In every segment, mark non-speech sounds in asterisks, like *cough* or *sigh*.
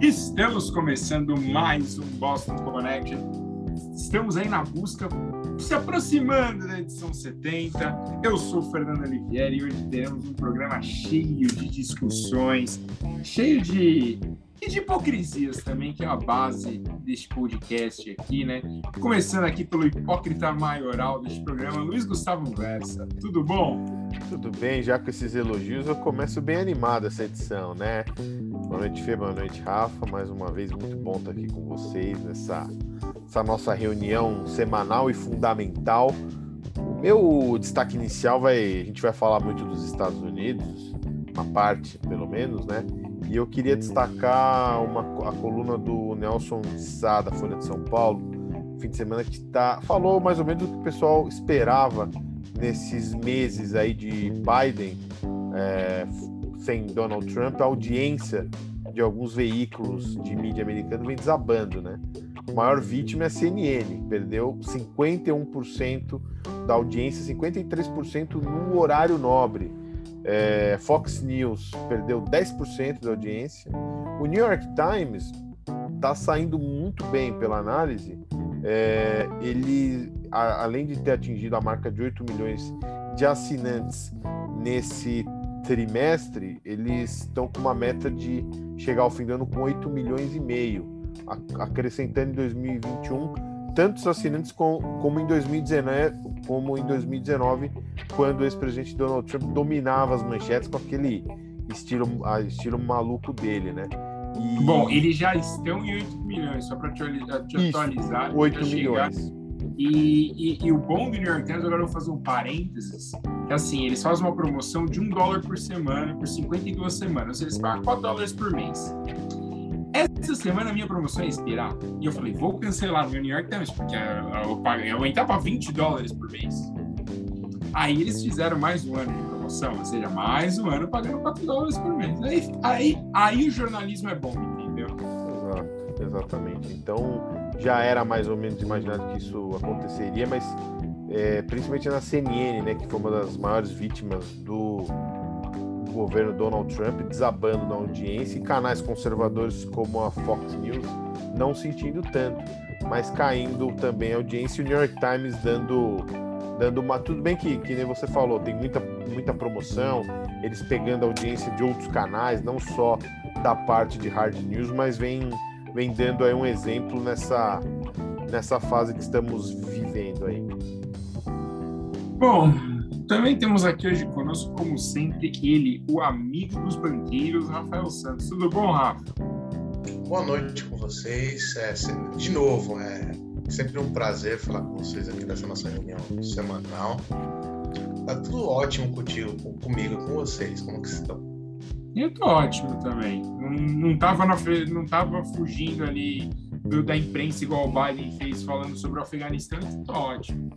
Estamos começando mais um Boston Connection. Estamos aí na busca, se aproximando da edição 70. Eu sou Fernando Olivieri e hoje teremos um programa cheio de discussões, cheio de e de hipocrisias também, que é a base deste podcast aqui, né? Começando aqui pelo hipócrita maioral deste programa, Luiz Gustavo Versa. Tudo bom? Tudo bem, já com esses elogios eu começo bem animado essa edição, né? Boa noite, Fê, boa noite, Rafa. Mais uma vez, muito bom estar aqui com vocês nessa essa nossa reunião semanal e fundamental. O meu destaque inicial vai. A gente vai falar muito dos Estados Unidos, uma parte pelo menos, né? E eu queria destacar uma, a coluna do Nelson Sá, da Folha de São Paulo, fim de semana, que tá, falou mais ou menos o que o pessoal esperava nesses meses aí de Biden é, sem Donald Trump, a audiência de alguns veículos de mídia americana vem desabando, né? A maior vítima é a CNN, perdeu 51% da audiência, 53% no horário nobre. É, Fox News perdeu 10% da audiência. O New York Times está saindo muito bem pela análise. É, ele, a, além de ter atingido a marca de 8 milhões de assinantes nesse trimestre, eles estão com uma meta de chegar ao fim do ano com 8 milhões e meio, acrescentando em 2021 tantos assinantes com, como em 2019, como em 2019, quando o ex-presidente Donald Trump dominava as manchetes com aquele estilo, estilo maluco dele, né? E... Bom, eles já estão em 8 milhões, só para te, te atualizar. 8 milhões. E, e, e, o bom do New York Times, agora eu vou fazer um parênteses, é assim, eles fazem uma promoção de um dólar por semana, por 52 semanas, eles pagam 4 dólares por mês. Essa semana a minha promoção é expirar. E eu falei, vou cancelar meu New York Times, porque eu, paguei, eu aumentava 20 dólares por mês. Aí eles fizeram mais um ano de promoção, ou seja, mais um ano pagando 4 dólares por mês. Aí, aí, aí o jornalismo é bom, entendeu? Exato, exatamente. Então já era mais ou menos imaginado que isso aconteceria, mas é, principalmente na CNN, né, que foi uma das maiores vítimas do governo Donald Trump desabando na audiência e canais conservadores como a Fox News não sentindo tanto, mas caindo também a audiência e o New York Times dando dando uma tudo bem que que nem você falou, tem muita muita promoção, eles pegando a audiência de outros canais, não só da parte de hard news, mas vem vem dando aí um exemplo nessa nessa fase que estamos vivendo aí. Bom, também temos aqui hoje conosco, como sempre, ele, o amigo dos banqueiros, Rafael Santos. Tudo bom, Rafa? Boa noite com vocês. É, de novo, é sempre um prazer falar com vocês aqui nessa nossa reunião semanal. Tá tudo ótimo contigo, comigo, com vocês. Como que estão? Eu tô ótimo também. Não, não, tava, na, não tava fugindo ali do, da imprensa igual o Biden fez falando sobre o Afeganistão, então tô ótimo.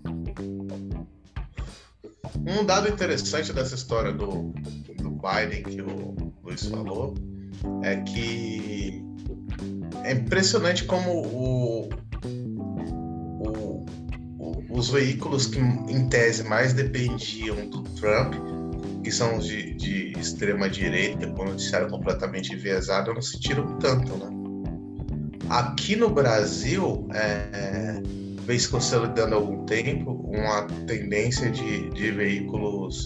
Um dado interessante dessa história do, do Biden que o Luiz falou é que é impressionante como o, o, o, os veículos que, em tese, mais dependiam do Trump, que são de, de extrema direita, com noticiário completamente enviesado, não se tiram tanto, né? Aqui no Brasil, é, vem se consolidando há algum tempo uma tendência de, de veículos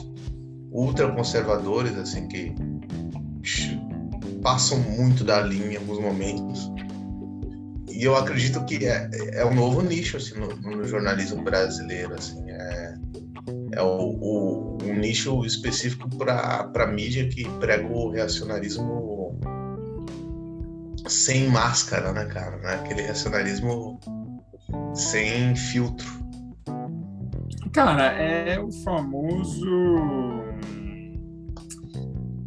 ultraconservadores, assim, que passam muito da linha em alguns momentos. E eu acredito que é, é um novo nicho assim, no, no jornalismo brasileiro. Assim, é, é o, o, um nicho específico para mídia que prega o reacionarismo sem máscara, né, cara? Né? Aquele reacionarismo sem filtro. Cara, é o famoso.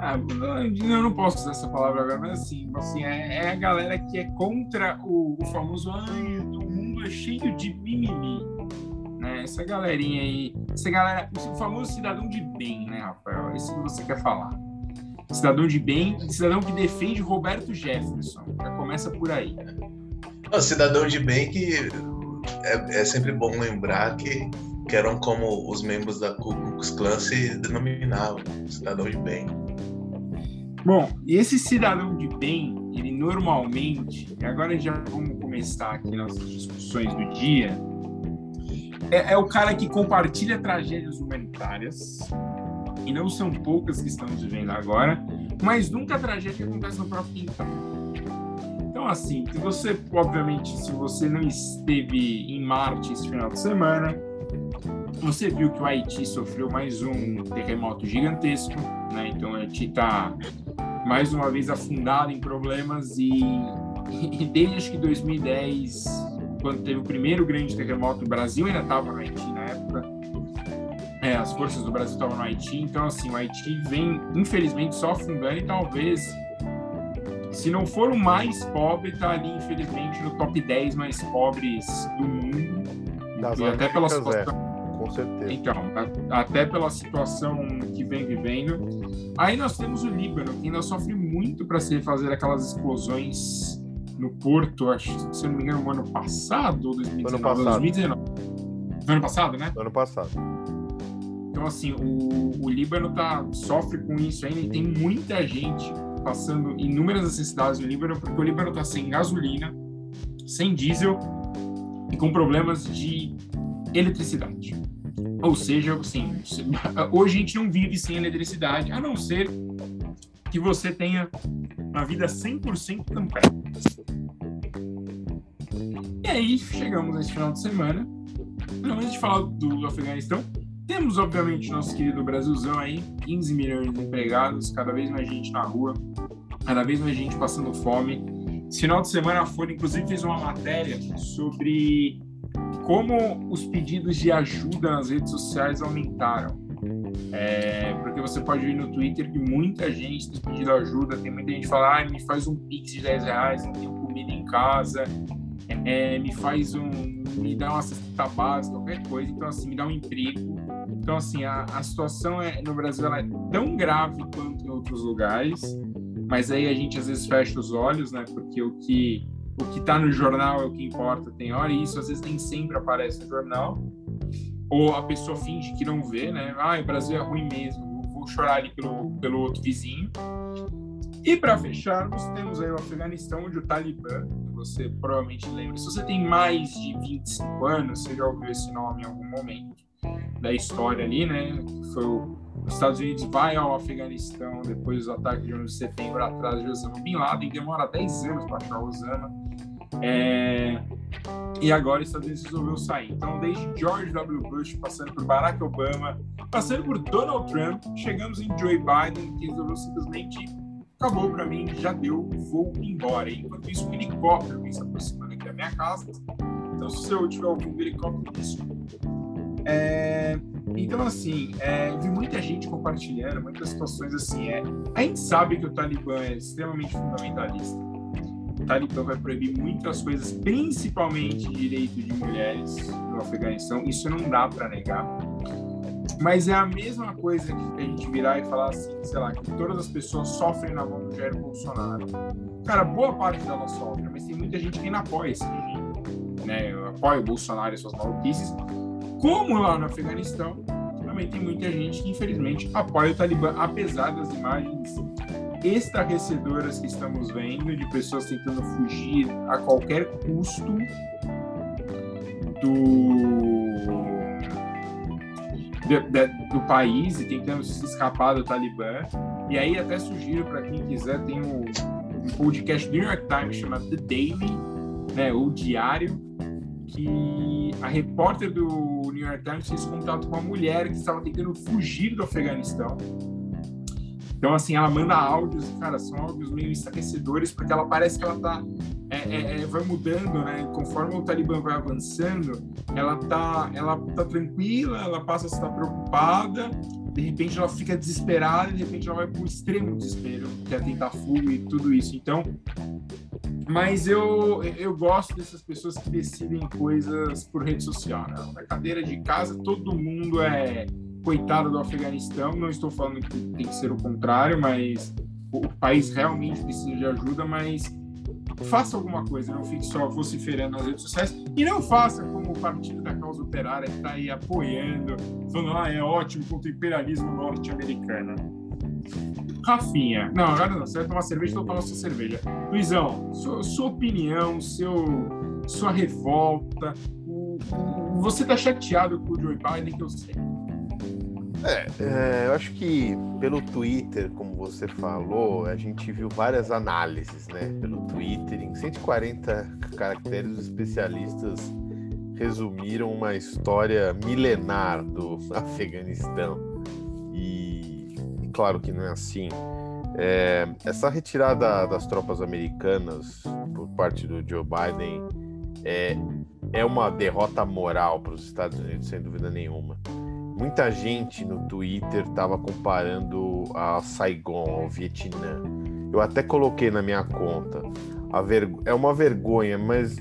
Ah, eu não posso usar essa palavra agora, mas assim, assim é, é a galera que é contra o, o famoso ai, o mundo é cheio de mimimi. Né? Essa galerinha aí, essa galera, o famoso cidadão de bem, né, Rafael? Esse que você quer falar. Cidadão de bem, cidadão que defende Roberto Jefferson. Já começa por aí. O cidadão de bem que é, é sempre bom lembrar que, que eram como os membros da Ku Klux Klan se denominavam, cidadão de bem. Bom, e esse cidadão de bem, ele normalmente, e agora já vamos começar aqui nossas discussões do dia, é, é o cara que compartilha tragédias humanitárias, e não são poucas que estamos vivendo agora, mas nunca a tragédia acontece no próprio quintal. Então, assim, se você, obviamente, se você não esteve em Marte esse final de semana, você viu que o Haiti sofreu mais um terremoto gigantesco, né? Então, o Haiti está mais uma vez afundado em problemas e, *laughs* e desde acho que 2010, quando teve o primeiro grande terremoto, o Brasil ainda estava no Haiti na época, é, as forças do Brasil estavam no Haiti, então assim, o Haiti vem, infelizmente, só afundando e talvez, se não for o mais pobre, está ali, infelizmente, no top 10 mais pobres do mundo. Das e até pela situação, é, com certeza. então, a- até pela situação que vem vivendo. Aí nós temos o Líbano, que ainda sofre muito para se refazer aquelas explosões no Porto, acho, se eu não me engano, no ano passado ou 2019? Ano passado. 2019. No ano passado, né? Ano passado. Então, assim, o, o Líbano tá, sofre com isso ainda e tem muita gente passando inúmeras necessidades no Líbano, porque o Líbano está sem gasolina, sem diesel e com problemas de eletricidade. Ou seja, assim, *laughs* hoje a gente não vive sem eletricidade, a não ser que você tenha uma vida 100% campestre. E aí chegamos nesse final de semana. Antes de falar do Afeganistão, temos, obviamente, nosso querido Brasilzão aí, 15 milhões de empregados, cada vez mais gente na rua, cada vez mais gente passando fome. Esse final de semana a Folha, inclusive, fez uma matéria sobre como os pedidos de ajuda nas redes sociais aumentaram. É, porque você pode ver no Twitter que muita gente tem pedido ajuda, tem muita gente que fala, ah, me faz um pix de 10 reais, não tenho comida em casa, é, me faz um, me dá uma cesta básica, qualquer coisa, então assim, me dá um emprego. Então assim, a, a situação é, no Brasil é tão grave quanto em outros lugares, mas aí a gente às vezes fecha os olhos, né, porque o que o que está no jornal é o que importa, tem hora, e isso às vezes nem sempre aparece no jornal, ou a pessoa finge que não vê, né, ah, o Brasil é ruim mesmo, vou chorar ali pelo, pelo outro vizinho. E para fecharmos, temos aí o Afeganistão, onde o Talibã, você provavelmente lembra, se você tem mais de 25 anos, você já ouviu esse nome em algum momento da história ali, né? Foi o, os Estados Unidos vai ao Afeganistão depois dos ataques de 11 de setembro atrás de Osama Bin Laden, demora 10 anos para achar Osama. É, e agora os Estados Unidos resolveu sair. Então, desde George W. Bush, passando por Barack Obama, passando por Donald Trump, chegamos em Joe Biden, que resolveu simplesmente acabou para mim, já deu, vou embora. Enquanto isso, um helicóptero vem se aproximando aqui da minha casa. Então, se eu tiver ouvindo helicóptero, desculpa. É, então, assim, é, vi muita gente compartilhando, muitas situações assim. É, a gente sabe que o Talibã é extremamente fundamentalista. Talibã vai proibir muitas coisas, principalmente direito de mulheres no Afeganistão. Isso não dá para negar. Mas é a mesma coisa que a gente virar e falar assim, sei lá, que todas as pessoas sofrem na mão do Jair Bolsonaro. Cara, boa parte delas sofre, mas tem muita gente que ainda apoia esse regime. Né? Apoia o Bolsonaro e suas maluquices. Como lá no Afeganistão, também tem muita gente que, infelizmente, apoia o Talibã, apesar das imagens estarrecedoras que estamos vendo de pessoas tentando fugir a qualquer custo do do país e tentando se escapar do Talibã. E aí até sugiro para quem quiser, tem um, um, podcast do New York Times chamado The Daily, né, o Diário, que a repórter do New York Times fez contato com uma mulher que estava tentando fugir do Afeganistão. Então, assim, ela manda áudios, cara, são áudios meio estarrecedores, porque ela parece que ela tá. É, é, é, vai mudando, né? Conforme o Talibã vai avançando, ela tá, ela tá tranquila, ela passa a estar preocupada, de repente ela fica desesperada, de repente ela vai para o extremo desespero, que é tentar fuga e tudo isso. Então, mas eu, eu gosto dessas pessoas que decidem coisas por rede social. Né? Na cadeira de casa, todo mundo é coitado do Afeganistão. Não estou falando que tem que ser o contrário, mas o país realmente precisa de ajuda, mas faça alguma coisa, não fique só vociferando nas redes sociais e não faça como o Partido da Causa Operária que está aí apoiando, falando, ah, é ótimo contra o imperialismo norte-americano. Rafinha. Não, agora não. Você vai tomar cerveja, então toma sua cerveja. Luizão, sua, sua opinião, seu, sua revolta. Você tá chateado com o Joe Biden, que eu sei. É, é, eu acho que pelo Twitter, como você falou, a gente viu várias análises, né? Pelo Twitter, em 140 caracteres, os especialistas resumiram uma história milenar do *laughs* Afeganistão. E, e claro que não é assim. É, essa retirada das tropas americanas por parte do Joe Biden é, é uma derrota moral para os Estados Unidos, sem dúvida nenhuma. Muita gente no Twitter estava comparando a Saigon, ao Vietnã. Eu até coloquei na minha conta. Ver... É uma vergonha, mas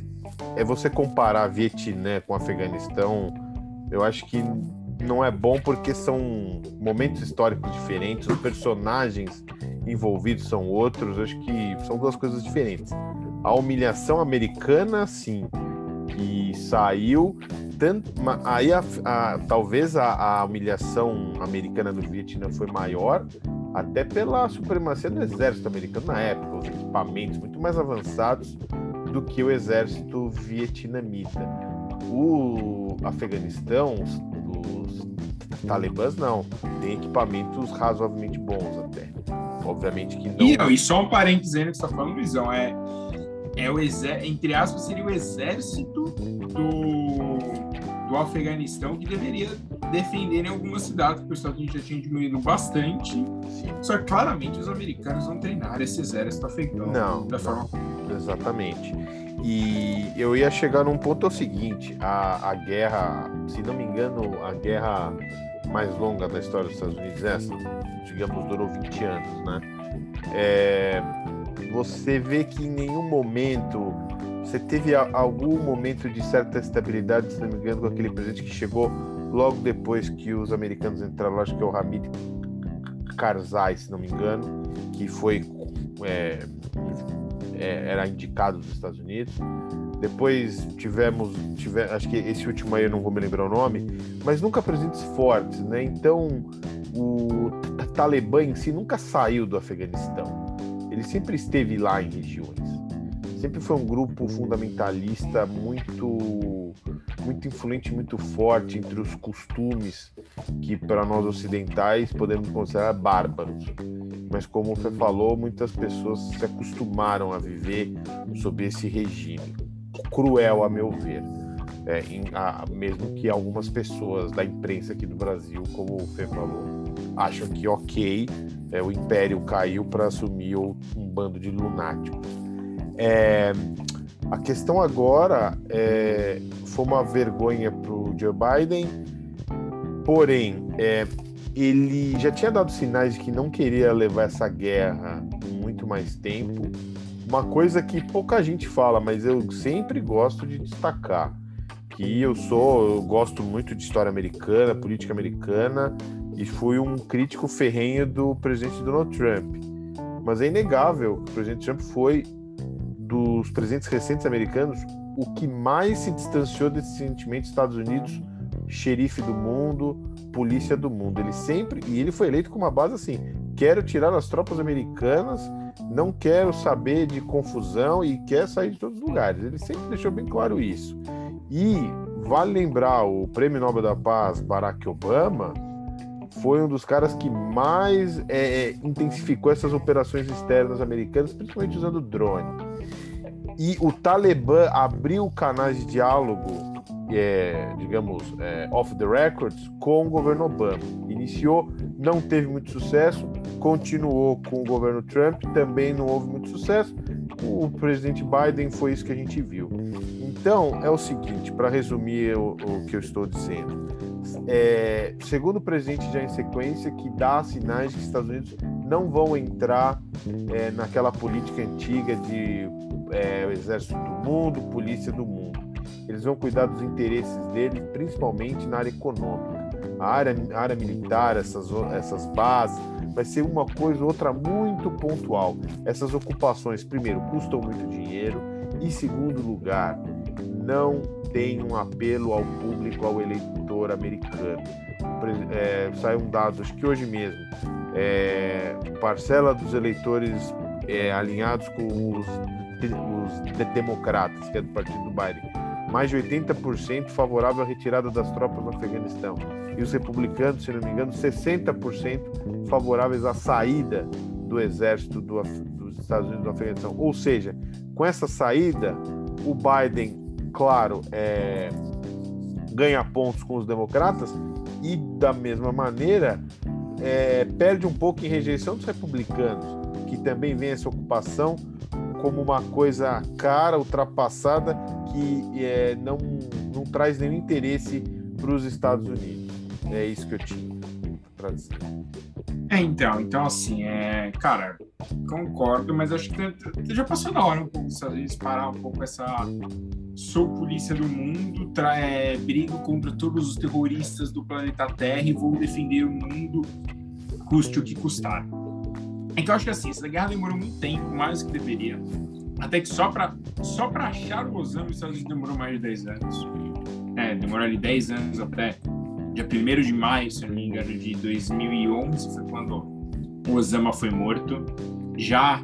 é você comparar Vietnã com Afeganistão, eu acho que não é bom porque são momentos históricos diferentes, os personagens envolvidos são outros, acho que são duas coisas diferentes. A humilhação americana, sim, que saiu tanto, aí a, a, talvez a, a, humilhação americana no Vietnã foi maior, até pela supremacia do exército americano na época, os equipamentos muito mais avançados do que o exército vietnamita. O Afeganistão, os, talibãs não, tem equipamentos razoavelmente bons até. Obviamente que não. E, não, e só um parênteses aí que você está falando, Luizão, é, é o exército, entre aspas, seria o exército do, do Afeganistão que deveria defender em algumas cidades, porque os Estados Unidos já tinha diminuído bastante. Sim. Só que claramente os americanos não treinaram esse exército afegão não, da forma. Exatamente. E eu ia chegar num ponto é o seguinte: a, a guerra, se não me engano, a guerra mais longa da história dos Estados Unidos, essa, digamos, durou 20 anos, né? É, você vê que em nenhum momento você teve algum momento de certa estabilidade, se não me engano, com aquele presidente que chegou logo depois que os americanos entraram, acho que é o Hamid Karzai, se não me engano, que foi é, é, era indicado dos Estados Unidos. Depois tivemos, tive, acho que esse último aí eu não vou me lembrar o nome, mas nunca presidentes fortes, né? Então o Talibã em si nunca saiu do Afeganistão. Ele sempre esteve lá em regiões sempre foi um grupo fundamentalista muito muito influente, muito forte entre os costumes que para nós ocidentais podemos considerar bárbaros. Mas como você falou, muitas pessoas se acostumaram a viver sob esse regime cruel, a meu ver. É, em, a, mesmo que algumas pessoas da imprensa aqui do Brasil, como o Fê falou, acham que ok, é, o império caiu para assumir um bando de lunáticos. É, a questão agora é, foi uma vergonha para o Joe Biden, porém, é, ele já tinha dado sinais de que não queria levar essa guerra muito mais tempo. Uma coisa que pouca gente fala, mas eu sempre gosto de destacar, que eu sou, eu gosto muito de história americana, política americana, e fui um crítico ferrenho do presidente Donald Trump. Mas é inegável que o presidente Trump foi dos presidentes recentes americanos, o que mais se distanciou desse sentimento Estados Unidos, xerife do mundo, polícia do mundo. Ele sempre, e ele foi eleito com uma base assim: quero tirar as tropas americanas, não quero saber de confusão e quer sair de todos os lugares. Ele sempre deixou bem claro isso. E vale lembrar o Prêmio Nobel da Paz Barack Obama foi um dos caras que mais é, é intensificou essas operações externas americanas, principalmente usando drone. E o Talibã abriu canais de diálogo, é, digamos, é, off the records, com o governo Obama. Iniciou, não teve muito sucesso, continuou com o governo Trump, também não houve muito sucesso. O presidente Biden foi isso que a gente viu. Então, é o seguinte, para resumir o, o, que eu estou dizendo. É, segundo o presidente já em sequência, que dá sinais que os Estados Unidos não vão entrar é, naquela política antiga de é, o exército do mundo, polícia do mundo. Eles vão cuidar dos interesses deles, principalmente na área econômica. A área, a área militar, essas, essas bases, vai ser uma coisa ou outra muito pontual. Essas ocupações, primeiro, custam muito dinheiro, e segundo lugar, não tem um apelo ao público, ao eleitor americano é, saiu um dado, acho que hoje mesmo, é, parcela dos eleitores é, alinhados com os, os democratas, que é do partido do Biden, mais de 80% favorável à retirada das tropas do Afeganistão. E os republicanos, se não me engano, 60% favoráveis à saída do exército do, dos Estados Unidos do Afeganistão. Ou seja, com essa saída, o Biden, claro, é, ganha pontos com os democratas e, da mesma maneira, é, perde um pouco em rejeição dos republicanos, que também vê essa ocupação como uma coisa cara, ultrapassada, que é, não, não traz nenhum interesse para os Estados Unidos. É isso que eu tinha para dizer. É, então, então assim, é, cara, concordo, mas acho que já passou da hora um pouco parar um pouco essa sou polícia do mundo, é, brigo contra todos os terroristas do planeta Terra e vou defender o mundo, custe o que custar. Então acho que assim, essa guerra demorou muito tempo, mais do que deveria. Até que só para só achar o Osama, os Estados Unidos demorou mais de 10 anos. É, demorou ali 10 anos até dia 1 de maio, se não me engano, de 2011, foi quando o Osama foi morto. Já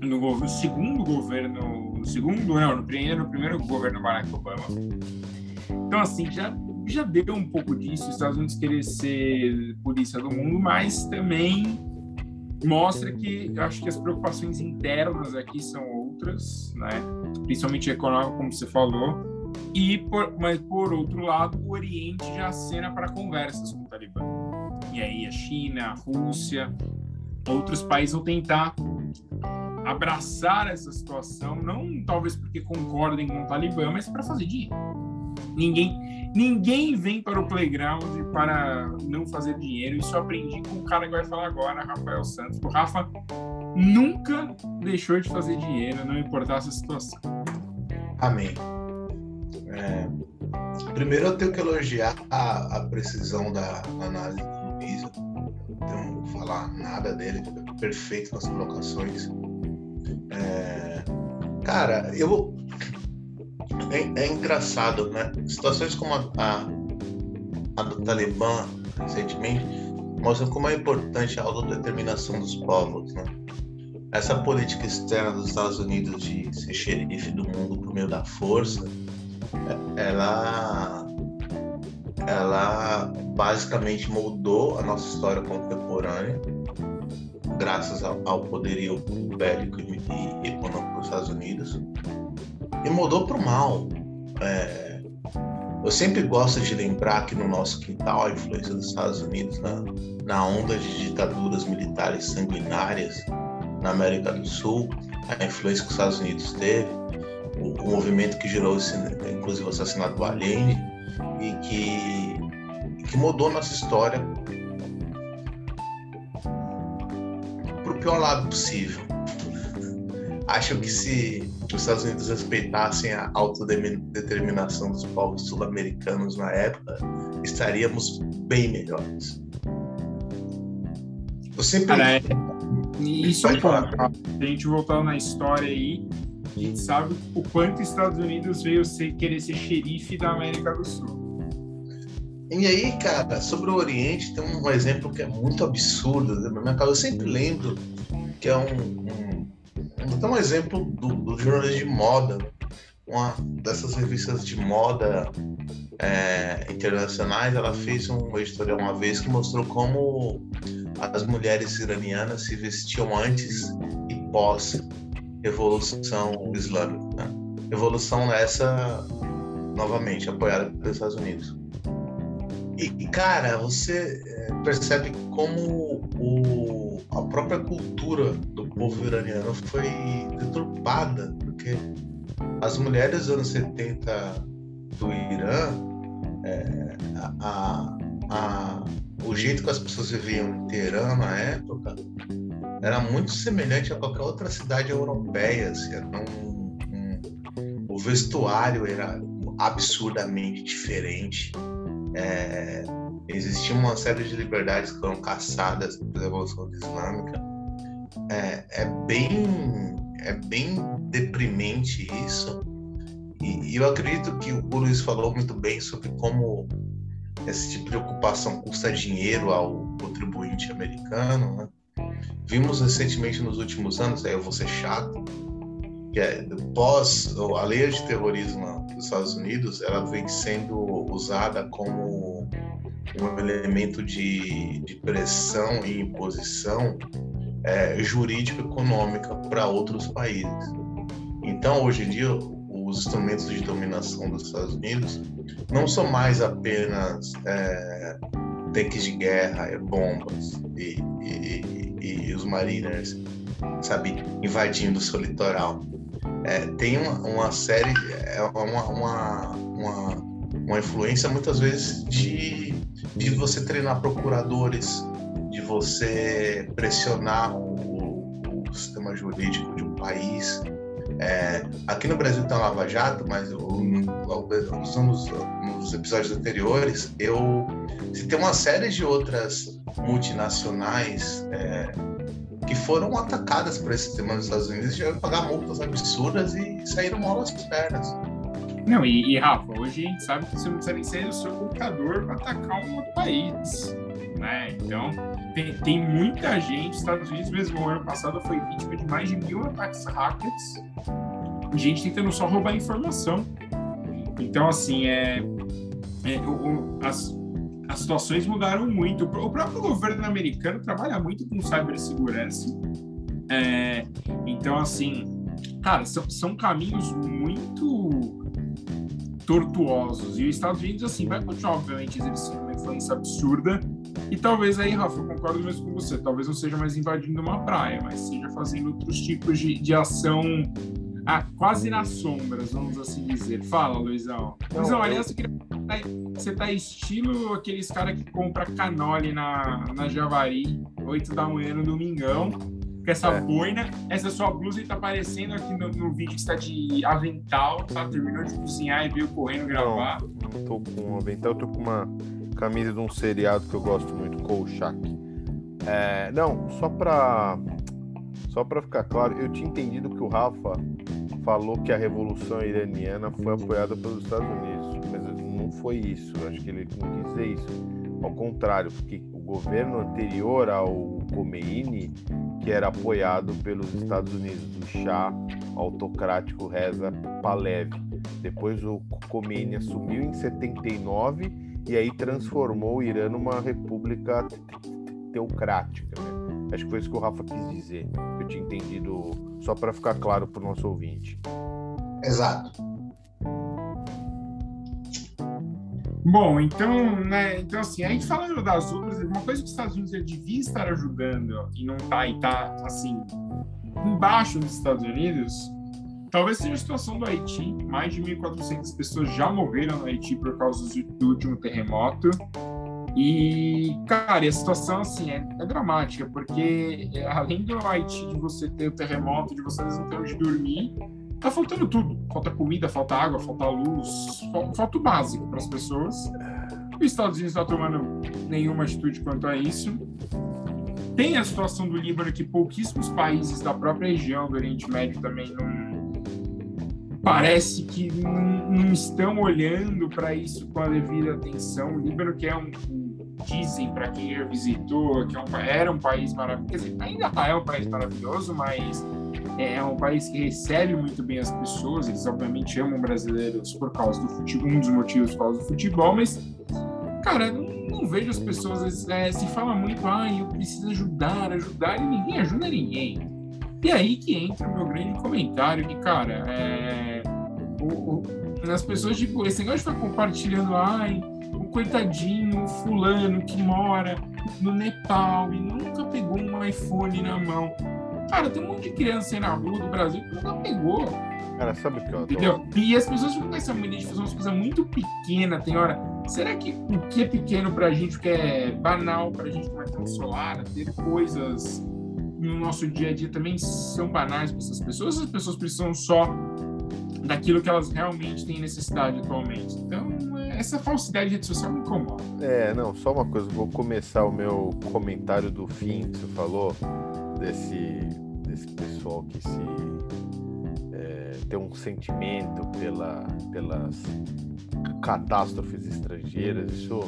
no, no segundo governo, no segundo, não, no primeiro, no primeiro governo Barack Obama. Então, assim, já, já deu um pouco disso, os Estados Unidos querer ser polícia do mundo, mas também mostra que acho que as preocupações internas aqui são outras, né? Principalmente econômica, como você falou, e por, mas por outro lado, o Oriente já acena para conversas com o Talibã. E aí a China, a Rússia, outros países vão tentar abraçar essa situação, não talvez porque concordem com o Talibã, mas para fazer dinheiro. Ninguém, ninguém vem para o playground para não fazer dinheiro. Isso eu aprendi com o cara que vai falar agora, Rafael Santos. O Rafa nunca deixou de fazer dinheiro, não importasse a situação. Amém. É, primeiro eu tenho que elogiar a, a precisão da, análise do Luiz. Não que falar nada dele, perfeito nas colocações. É, cara, eu. É, é, engraçado, né? Situações como a, a, a do Talibã, recentemente, mostram como é importante a autodeterminação dos povos, né? Essa política externa dos Estados Unidos de ser xerife do mundo por meio da força, ela ela basicamente moldou a nossa história contemporânea graças ao, poderio bélico e, econômico dos Estados Unidos e mudou para o mal. É, eu sempre gosto de lembrar que no nosso quintal a influência dos Estados Unidos na, na onda de ditaduras militares sanguinárias na América do Sul, a influência que os Estados Unidos teve, o, o movimento que gerou esse, inclusive o assassinato do Allende e que, que mudou nossa história para o pior lado possível. Acho que se os Estados Unidos respeitassem a autodeterminação dos povos sul-americanos na época, estaríamos bem melhores. Eu sempre. Cara, é... Isso é. Se a gente voltar na história aí, a gente sabe o quanto os Estados Unidos veio ser, querer ser xerife da América do Sul. E aí, cara, sobre o Oriente, tem um exemplo que é muito absurdo. Né? Eu sempre lembro que é um, um, um, um exemplo do, do jornalismo de moda, uma dessas revistas de moda é, internacionais, ela fez um editorial uma vez que mostrou como as mulheres iranianas se vestiam antes e pós Revolução Islâmica. Né? Revolução essa, novamente, apoiada pelos Estados Unidos. E, e cara, você é, percebe como o, a própria cultura do povo iraniano foi deturpada, porque as mulheres dos anos 70 do Irã, é, a, a, o jeito que as pessoas viviam em Teherã na época era muito semelhante a qualquer outra cidade europeia. Assim, um, um, o vestuário era absurdamente diferente. É, existia uma série de liberdades que foram caçadas pela Revolução Islâmica. É, é, bem, é bem deprimente isso. E, e eu acredito que o Luiz falou muito bem sobre como esse tipo de ocupação custa dinheiro ao contribuinte americano. Né? Vimos recentemente nos últimos anos, aí eu vou ser chato, que é pós a lei de terrorismo dos Estados Unidos, ela vem sendo usada como um elemento de, de pressão e imposição é, jurídico-econômica para outros países. Então, hoje em dia, os instrumentos de dominação dos Estados Unidos não são mais apenas é, tanques de guerra, é, bombas e, e, e, e, os mariners, sabe, invadindo o seu litoral. É, tem uma, uma série, é uma, uma, uma, uma, influência muitas vezes de, de você treinar procuradores, de você pressionar o, o sistema jurídico de um país, é, aqui no Brasil tem a Lava Jato, mas nos, anos, nos episódios anteriores, eu citei uma série de outras multinacionais é, que foram atacadas por esse sistema nos Estados Unidos, tiveram que pagar multas absurdas e saíram mal das pernas. Não, e, e, Rafa, hoje a gente sabe que você não precisa nem ser o seu computador para atacar um outro país. Né? Então, tem, tem muita gente, Estados Unidos mesmo, no ano passado foi vítima de mais de mil ataques hackers, gente tentando só roubar informação. Então, assim, é, é o, o, as, as situações mudaram muito. O próprio governo americano trabalha muito com cibersegurança. É, então, assim, cara, são, são caminhos muito tortuosos. E os Estados Unidos, assim, vai continuar, obviamente, exercendo uma influência absurda. E talvez aí, Rafa, eu concordo mesmo com você, talvez não seja mais invadindo uma praia, mas seja fazendo outros tipos de, de ação ah, quase nas sombras, vamos assim dizer. Fala, Luizão. Não, Luizão, aliás, você, queria... você tá estilo aqueles caras que compra canole na, na Javari, 8 da manhã no domingão com essa é. boina. Essa sua blusa tá aparecendo aqui no, no vídeo que está de avental, tá? Terminou de cozinhar e veio correndo gravar. Não, não tô com avental, tô com uma camisa de um seriado que eu gosto muito, Kolchak. É, não, só pra, só pra ficar claro, eu tinha entendido que o Rafa falou que a Revolução Iraniana foi apoiada pelos Estados Unidos, mas não foi isso, acho que ele não quis dizer isso. Ao contrário, porque governo anterior ao Khomeini que era apoiado pelos Estados Unidos, o Shah autocrático Reza Pahlavi. Depois o Khomeini assumiu em 79 e aí transformou o Irã numa república teocrática. Né? Acho que foi isso que o Rafa quis dizer. Eu tinha entendido, só para ficar claro para o nosso ouvinte. Exato. Bom, então, né, então assim, a gente falando das outras, uma coisa que os Estados Unidos devia estar ajudando e não está e está assim embaixo dos Estados Unidos, talvez seja a situação do Haiti. Mais de 1.400 pessoas já morreram no Haiti por causa do último terremoto. E, cara, a situação, assim, é, é, dramática, porque é, além do Haiti, de você ter o terremoto, de vocês não ter onde dormir, tá faltando tudo. Falta comida, falta água, falta luz, falta, o básico para as pessoas. Os Estados Unidos não está tomando nenhuma atitude quanto a isso. Tem a situação do Líbano que pouquíssimos países da própria região do Oriente Médio também não parece que não, estão olhando para isso com a devida atenção. O Líbano que é um, dizem para quem visitou que é era um país maravilhoso, ainda é um país maravilhoso, mas é, é um país que recebe muito bem as pessoas, eles obviamente amam brasileiros por causa do futebol, um dos motivos por causa do futebol, mas, cara, não, não vejo as pessoas, é, se fala muito, ah, eu preciso ajudar, ajudar, e ninguém ajuda ninguém. E aí que entra o meu grande comentário, que, cara, é, o, o, as pessoas, tipo, esse negócio de ficar compartilhando, ai, o coitadinho, o fulano que mora no Nepal e nunca pegou um iPhone na mão. Cara, tem um monte de criança aí na rua do Brasil que nunca pegou. Cara, sabe o que eu Entendeu? E as pessoas ficam com essa mania de fazer umas coisas muito pequenas, tem hora. Será que o que é pequeno pra gente, o que é banal pra gente não é solar, ter coisas no nosso dia a dia também são banais para essas pessoas? As pessoas precisam só daquilo que elas realmente têm necessidade atualmente. Então, essa falsidade de rede social me incomoda. É, não, só uma coisa, vou começar o meu comentário do fim que você falou desse, desse pessoal que se é, tem um sentimento pela, pelas catástrofes estrangeiras, isso,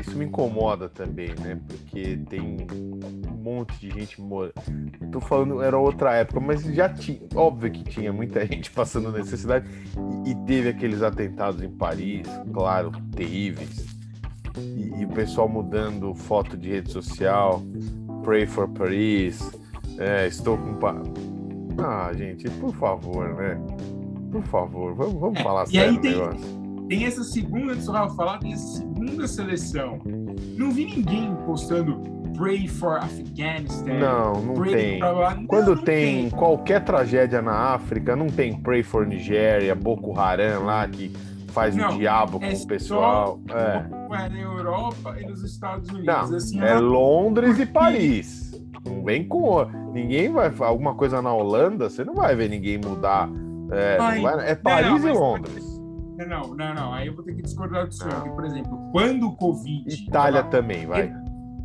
isso me incomoda também, né? Porque tem um monte de gente morando. Tô falando, era outra época, mas já tinha, óbvio que tinha muita *laughs* gente passando necessidade e, e teve aqueles atentados em Paris, claro, terríveis. E, e, o pessoal mudando foto de rede social, Pray for Paris, é, estou com. Ah, gente, por favor, né? Por favor, vamos, vamos é, falar sério aí tem, negócio. Tem essa segunda, antes do Rafa falar, tem essa segunda seleção. Não vi ninguém postando Pray for Afghanistan. Não, não tem. Quando não tem, tem, qualquer tragédia na África, não tem Pray for Nigéria, Boko Haram lá que faz não, o diabo é com o pessoal. Só é. na Europa e nos Estados Unidos. Não, assim, é Londres e Paris. Não vem com. Ninguém vai. Alguma coisa na Holanda, você não vai ver ninguém mudar. É, vai, é Paris não, e Londres. Não, não, não. Aí eu vou ter que discordar do senhor. Por exemplo, quando o Covid. Itália também, vai.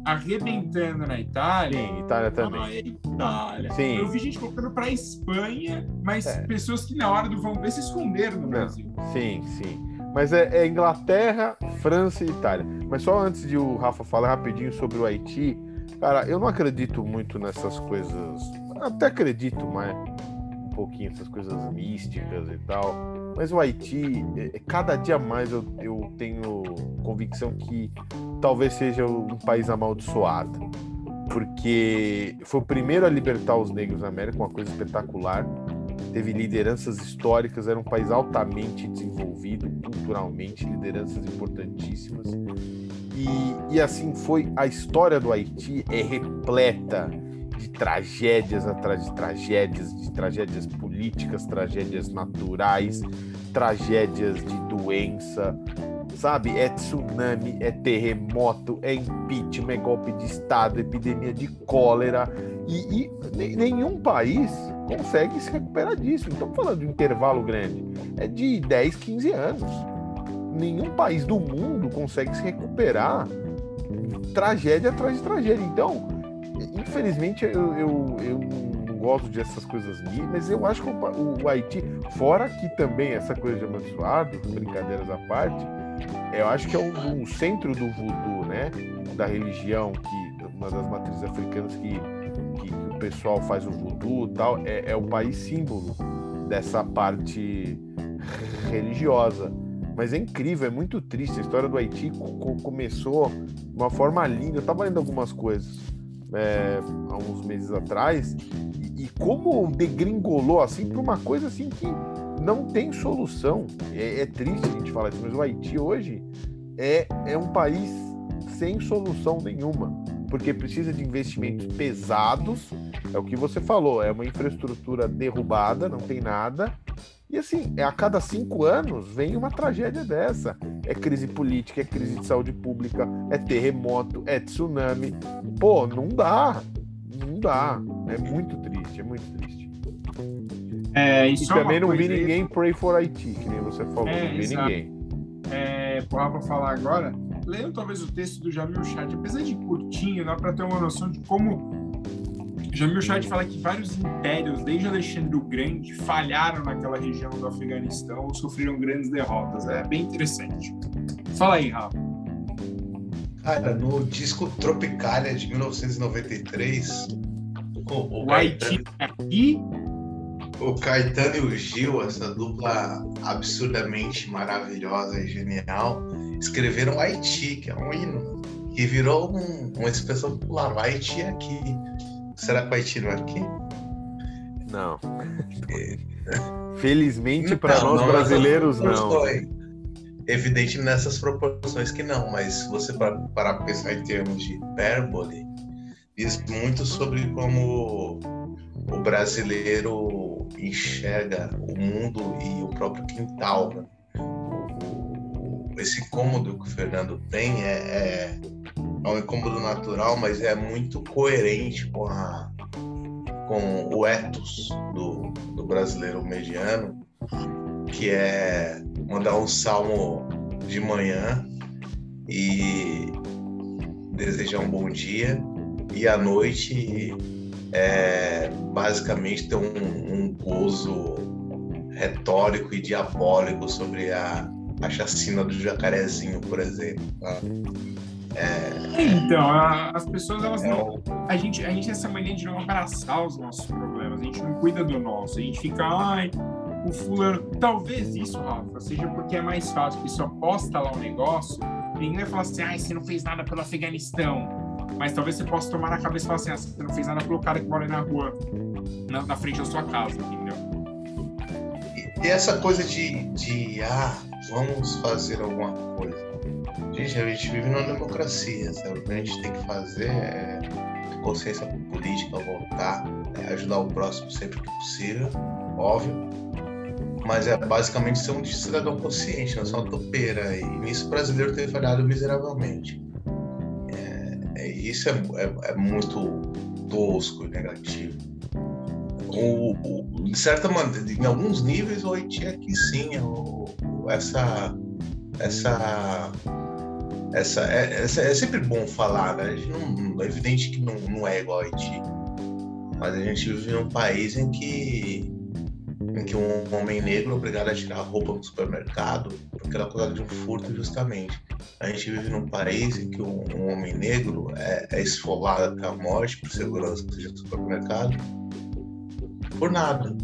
Arrebentando na Itália. Sim, Itália também. Ah, Itália. Sim. Eu vi gente colocando para Espanha, mas é. pessoas que na hora do vão ver se esconderam no não. Brasil. Sim, sim. Mas é, é, Inglaterra, França e Itália. Mas só antes de o Rafa falar rapidinho sobre o Haiti, cara, eu não acredito muito nessas coisas. Até acredito, mas um pouquinho essas coisas místicas e tal. Mas o Haiti, é, é, cada dia mais eu, eu tenho convicção que talvez seja um país amaldiçoado. Porque foi o primeiro a libertar os negros na América, uma coisa espetacular. Teve lideranças históricas, era um país altamente desenvolvido culturalmente, lideranças importantíssimas. E, e assim foi a história do Haiti é repleta de tragédias atrás de tragédias, de tragédias políticas, tragédias naturais, tragédias de doença, sabe? É tsunami, é terremoto, é impeachment, é golpe de Estado, epidemia de cólera. E, e nenhum país consegue se recuperar disso. Não estamos falando de um intervalo grande, é de 10, 15 anos. Nenhum país do mundo consegue se recuperar tragédia atrás de tragédia. Então, infelizmente, eu, eu, eu não gosto dessas coisas mas eu acho que o, o, Haiti, fora que também essa coisa de abençoado, brincadeiras à parte, eu acho que é um, um, centro do voodoo, né? Da religião, que uma das matrizes africanas que, que, o pessoal faz o voodoo e tal, é, é o país símbolo dessa parte religiosa. Mas é incrível, é muito triste. A história do Haiti começou de uma forma linda. Eu estava lendo algumas coisas é, há uns meses atrás, e, e como degringolou assim para uma coisa assim que não tem solução. É, é, triste a gente falar isso, mas o Haiti hoje é, é um país sem solução nenhuma, porque precisa de investimentos pesados. É o que você falou, é uma infraestrutura derrubada, não tem nada. E assim, é a cada cinco anos vem uma tragédia dessa. É crise política, é crise de saúde pública, é terremoto, é tsunami. Pô, não dá. Não dá. É muito triste, é muito triste. É, e, e também não vi ninguém pray for Haiti, que nem você falou. É, não vi exato. ninguém. É, para falar agora, lendo talvez o texto do Jamil Chat, apesar de curtinho, dá para ter uma noção de como Jamil Chad fala que vários impérios, desde Alexandre o Grande, falharam naquela região do Afeganistão ou sofreram grandes derrotas. É bem interessante. Fala aí, Rafa. Cara, no disco Tropicalia de 1993, o, o Haiti aqui. O Caetano e o Gil, essa dupla absurdamente maravilhosa e genial, escreveram Haiti, que é um hino, que virou um, uma expressão popular. Haiti aqui. Será que vai tirar aqui? Não. Felizmente para nós não, brasileiros, não. não. Evidente nessas proporções que não, mas se você parar para pensar em termos de hipérbole, diz muito sobre como o brasileiro enxerga o mundo e o próprio quintal. Né? esse incômodo que o Fernando tem é, é é um incômodo natural, mas é muito coerente com, a, com o ethos do, do brasileiro mediano, que é mandar um salmo de manhã e desejar um bom dia, e à noite é, basicamente ter um, um gozo retórico e diabólico sobre a a chacina do jacarezinho, por exemplo. Tá? É, então, a, as pessoas, elas é não. A gente, a gente tem essa mania de não abraçar os nossos problemas, a gente não cuida do nosso, a gente fica, ai, o fulano. Talvez isso, Rafa, seja porque é mais fácil, porque só posta lá um negócio, ninguém vai falar assim, ai, você não fez nada pelo Afeganistão. Mas talvez você possa tomar na cabeça e falar assim, ah, você não fez nada pelo cara que mora na rua, na, na frente da sua casa, entendeu? E, e essa coisa de, de, ah, vamos fazer alguma coisa Gente, a gente vive numa democracia, sabe? O que a gente tem que fazer é consciência política voltar, é ajudar o próximo sempre que possível, óbvio. Mas é basicamente ser um cidadão consciente, não ser uma topeira. E nisso o brasileiro tem falhado miseravelmente. É, é, isso é, é, é, muito tosco e negativo. O, o, de certa maneira, em alguns níveis, o Haiti aqui sim, o, essa, essa essa, é, essa, é sempre bom falar, né? Não, é evidente que não, não é igual a Haiti. Mas a gente vive num país em que, em que um homem negro é obrigado a tirar roupa no supermercado porque ele é acusado de um furto justamente. A gente vive num país em que um, um homem negro é, é esfolado até a morte por segurança do supermercado por nada.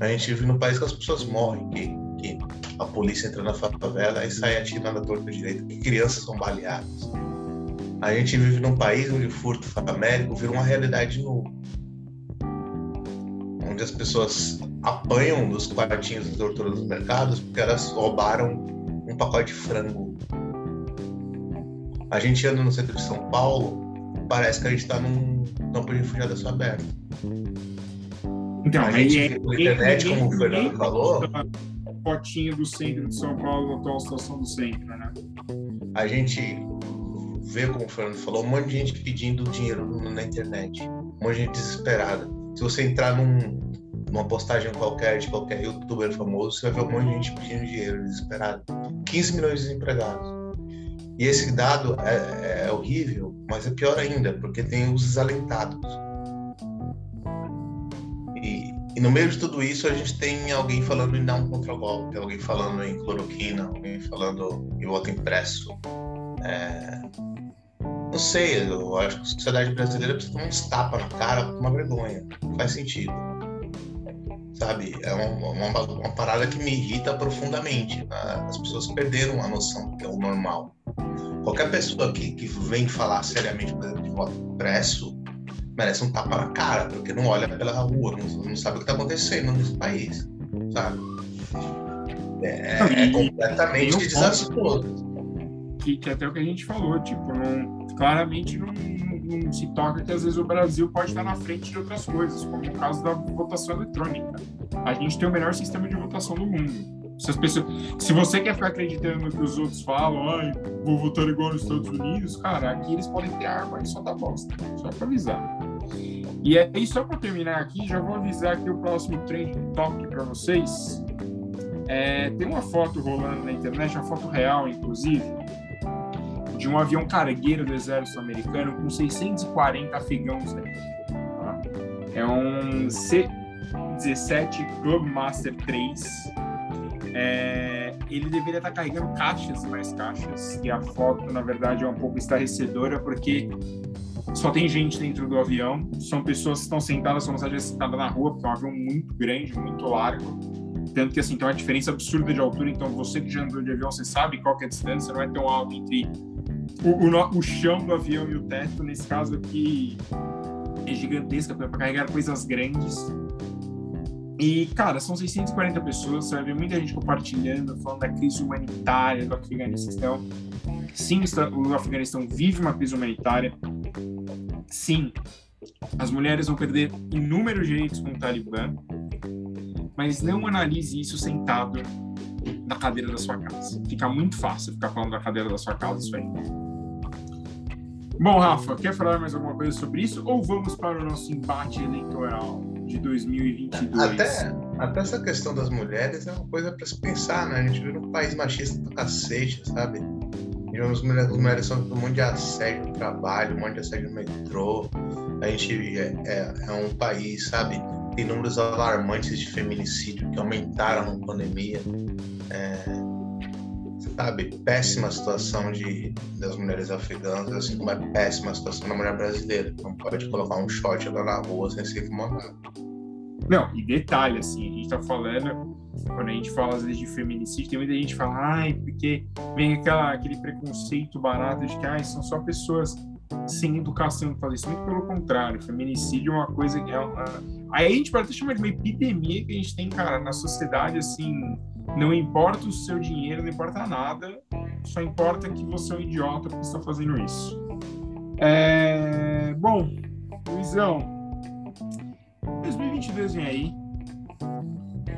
A gente vive num país que as pessoas morrem, que que a polícia entra na favela e sai atirando a torta direita, que crianças são baleadas. A gente vive num país onde o furto famérico vira uma realidade novo. Onde as pessoas apanham dos quartinhos de tortura dos mercados porque elas roubaram um pacote de frango. A gente anda no centro de São Paulo, parece que a gente está num campo de refugiados aberto. Então, a gente, é, na internet, como o Fernando falou, fotinho do centro de São Paulo, a atual situação do centro, né? A gente vê, como o Fernando falou, um monte de gente pedindo dinheiro na internet, um monte de gente desesperada. Se você entrar num, numa postagem qualquer de qualquer youtuber famoso, você vai ver um monte de gente pedindo dinheiro, desesperado. 15 milhões de desempregados. E esse dado é, é horrível, mas é pior ainda, porque tem os desalentados e no meio de tudo isso, a gente tem alguém falando em dar um contragolpe, alguém falando em cloroquina, alguém falando em voto impresso. É... Não sei, eu acho que a sociedade brasileira precisa tomar uns tapas na cara com uma vergonha. Não faz sentido. Sabe? É uma, uma, uma parada que me irrita profundamente. Né? As pessoas perderam a noção do que é o normal. Qualquer pessoa que, que vem falar seriamente, por exemplo, de voto impresso, merece um tapa na cara, porque não olha pela rua, não, não sabe o que está acontecendo nesse país, sabe? É, é completamente desastroso. Que, que até o que a gente falou, tipo, não, claramente não, não, não, se toca que às vezes o Brasil pode estar na frente de outras coisas, como o caso da votação eletrônica. A gente tem o melhor sistema de votação do mundo. Pessoas, se você quer ficar acreditando no que os outros falam, ai, vou votar igual nos Estados Unidos, cara, aqui eles podem ter arma e só dá bosta. Só pra avisar. E aí, só para terminar aqui, já vou avisar que o próximo trend toque para vocês. É, tem uma foto rolando na internet, uma foto real, inclusive, de um avião cargueiro do exército americano com 640 afegãos dentro. Tá? É um C-17 Globemaster 3 é, ele deveria estar carregando caixas mais caixas. E a foto, na verdade, é um pouco estarrecedora, porque só tem gente dentro do avião. São pessoas que estão sentadas, são pessoas sentadas na rua, porque é um avião muito grande, muito largo. Tanto que, assim, tem uma diferença absurda de altura. Então, você que já andou de avião, você sabe qual é a distância. Não é tão alto entre o, o, o chão do avião e o teto. Nesse caso aqui, é gigantesca para carregar coisas grandes. E, cara, são 640 pessoas, você vai ver muita gente compartilhando, falando da crise humanitária do Afeganistão. Sim, o Afeganistão vive uma crise humanitária. Sim, as mulheres vão perder inúmeros direitos com o Talibã, mas não analise isso sentado na cadeira da sua casa. Fica muito fácil ficar falando da cadeira da sua casa isso aí. Bom, Rafa, quer falar mais alguma coisa sobre isso ou vamos para o nosso embate eleitoral? De 2022. Até, até essa questão das mulheres é uma coisa para se pensar, né? A gente vive um país machista do cacete, sabe? As mulheres, as mulheres são um monte de assédio no trabalho, um monte de assédio no metrô. A gente é, é, é um país, sabe? Tem números alarmantes de feminicídio que aumentaram na pandemia. É, sabe, péssima situação de, das mulheres africanas, assim como é péssima a situação da mulher brasileira. Não pode colocar um short lá na rua sem ser incomodado. Não, e detalhe, assim, a gente tá falando, quando a gente fala às vezes de feminicídio, tem muita gente que fala, ai, porque vem aquela, aquele preconceito barato de que, ai, são só pessoas sem educação que fazem isso. Muito pelo contrário, feminicídio é uma coisa que é uma... Aí a gente pode até chamar de uma epidemia que a gente tem, cara, na sociedade, assim, não importa o seu dinheiro, não importa nada, só importa que você é um idiota porque está fazendo isso. É... Bom, Luizão, 2022 vem aí.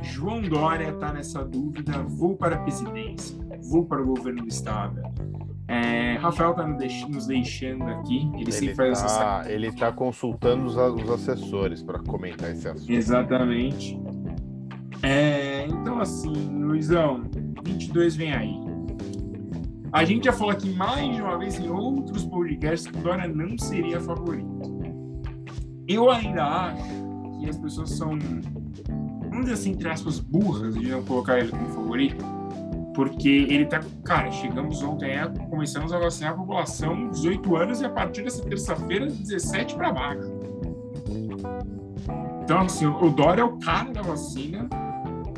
João Dória está nessa dúvida: vou para a presidência, vou para o governo do estado. É, Rafael está nos deixando aqui. Ele, ele sempre faz tá, essa. Ele está consultando os, os assessores para comentar esse assunto. Exatamente. É, então, assim, Luizão, 22 vem aí. A gente já falou aqui mais de uma vez em outros podcasts que Dória não seria favorito. Eu ainda acho que as pessoas são, vamos dizer assim, entre aspas, burras de não colocar ele como favorito, porque ele tá, cara, chegamos ontem, é, começamos a vacinar a população 18 anos e a partir dessa terça-feira, 17 para baixo. Então, assim, o Dória é o cara da vacina.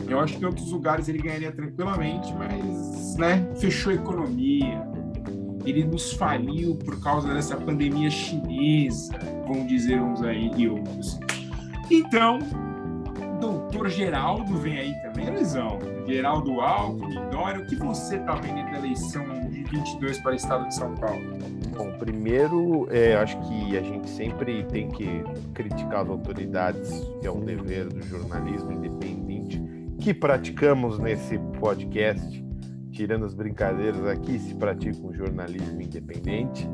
Eu acho que em outros lugares ele ganharia tranquilamente, mas, né, fechou a economia. Ele nos faliu por causa dessa pandemia chinesa, vamos dizer uns aí e outros. Então, doutor Geraldo vem aí também, Luizão. Geraldo Alckmin, Dória, o que você está vendo da eleição de 22 para o estado de São Paulo? Bom, primeiro, é, acho que a gente sempre tem que criticar as autoridades, que é um dever do jornalismo independente, que praticamos nesse podcast, tirando as brincadeiras aqui, se pratica um jornalismo independente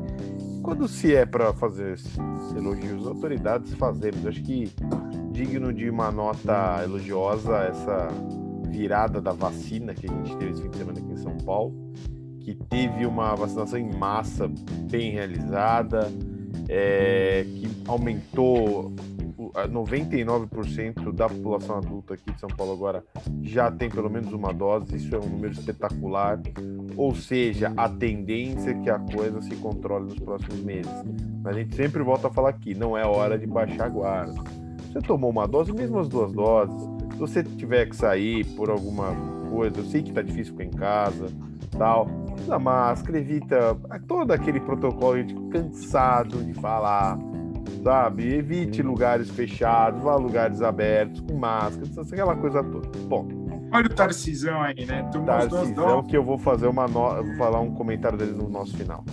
quando se é para fazer elogios às autoridades, fazemos. Acho que digno de uma nota elogiosa essa virada da vacina que a gente teve esse fim de semana aqui em São Paulo, que teve uma vacinação em massa bem realizada, é, que aumentou 99% da população adulta aqui de São Paulo agora já tem pelo menos uma dose, isso é um número espetacular. Ou seja, a tendência é que a coisa se controle nos próximos meses. Mas a gente sempre volta a falar aqui, não é hora de baixar a guarda. Você tomou uma dose, mesmo as duas doses, se você tiver que sair por alguma coisa, eu sei que tá difícil ficar em casa, tal, usa máscara, evita todo aquele protocolo, gente cansado de falar, sabe? Evite lugares fechados, vá a lugares abertos, com máscara, aquela coisa toda. Bom. Olha o Tarcisão aí, né? Tarcisão, que eu vou fazer uma no... vou falar um comentário dele no nosso final.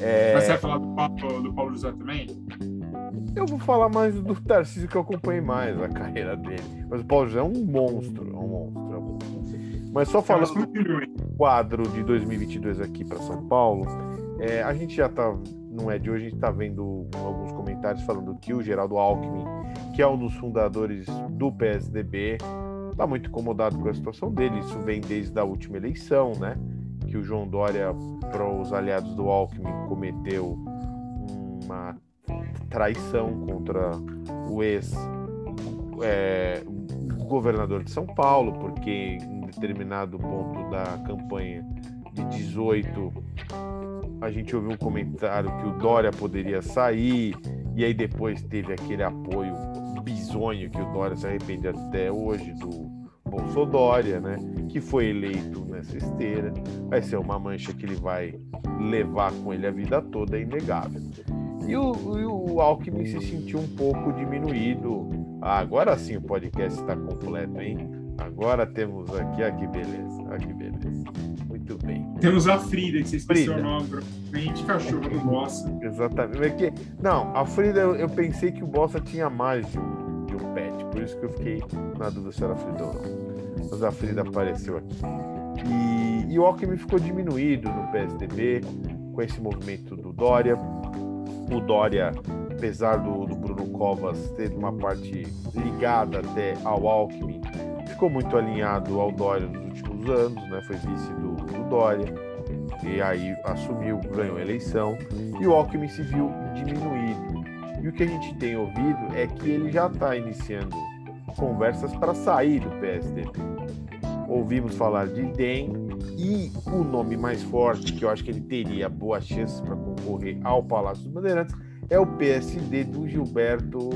É... Mas você vai falar do Paulo, do Paulo José também? Eu vou falar mais do Tarcísio que eu acompanhei mais a carreira dele. Mas o Paulo José é um monstro, é um monstro, é um monstro. Mas só falando do quadro de 2022 aqui para São Paulo, é, a gente já tá não é de hoje, a gente está vendo alguns comentários falando que o Geraldo Alckmin, que é um dos fundadores do PSDB, está muito incomodado com a situação dele. Isso vem desde a última eleição, né? Que o João Dória, para os aliados do Alckmin, cometeu uma traição contra o ex é, governador de São Paulo, porque em determinado ponto da campanha de 18 a gente ouviu um comentário que o Dória poderia sair, e aí depois teve aquele apoio bizonho que o Dória se arrepende até hoje do Bolsodória, né? Que foi eleito nessa esteira. Vai ser uma mancha que ele vai levar com ele a vida toda, é inegável. E o, e o Alckmin se sentiu um pouco diminuído. Ah, agora sim o podcast está completo, hein? Agora temos aqui, ah, que beleza, ah, que beleza. Muito bem. Temos a Frida, que você esqueceu o nome, provavelmente cachorro do Bossa. Exatamente. É que, não, a Frida, eu, eu, pensei que o Bossa tinha mais de um, de um pet, por isso que eu fiquei na dúvida se era Frida ou não. Mas a Frida apareceu aqui. E, e o Alckmin ficou diminuído no PSDB com esse movimento do Dória. O Dória, apesar do, do Bruno Covas ter uma parte ligada até ao Alckmin, ficou muito alinhado ao Dória nos últimos anos, né? Foi vice do, do Dória e aí assumiu, ganhou a eleição e o Alckmin se viu diminuído. E o que a gente tem ouvido é que ele já está iniciando conversas para sair do PSDB. Ouvimos falar de DEM, E o nome mais forte, que eu acho que ele teria boas chances para concorrer ao Palácio dos Bandeirantes, é o PSD do Gilberto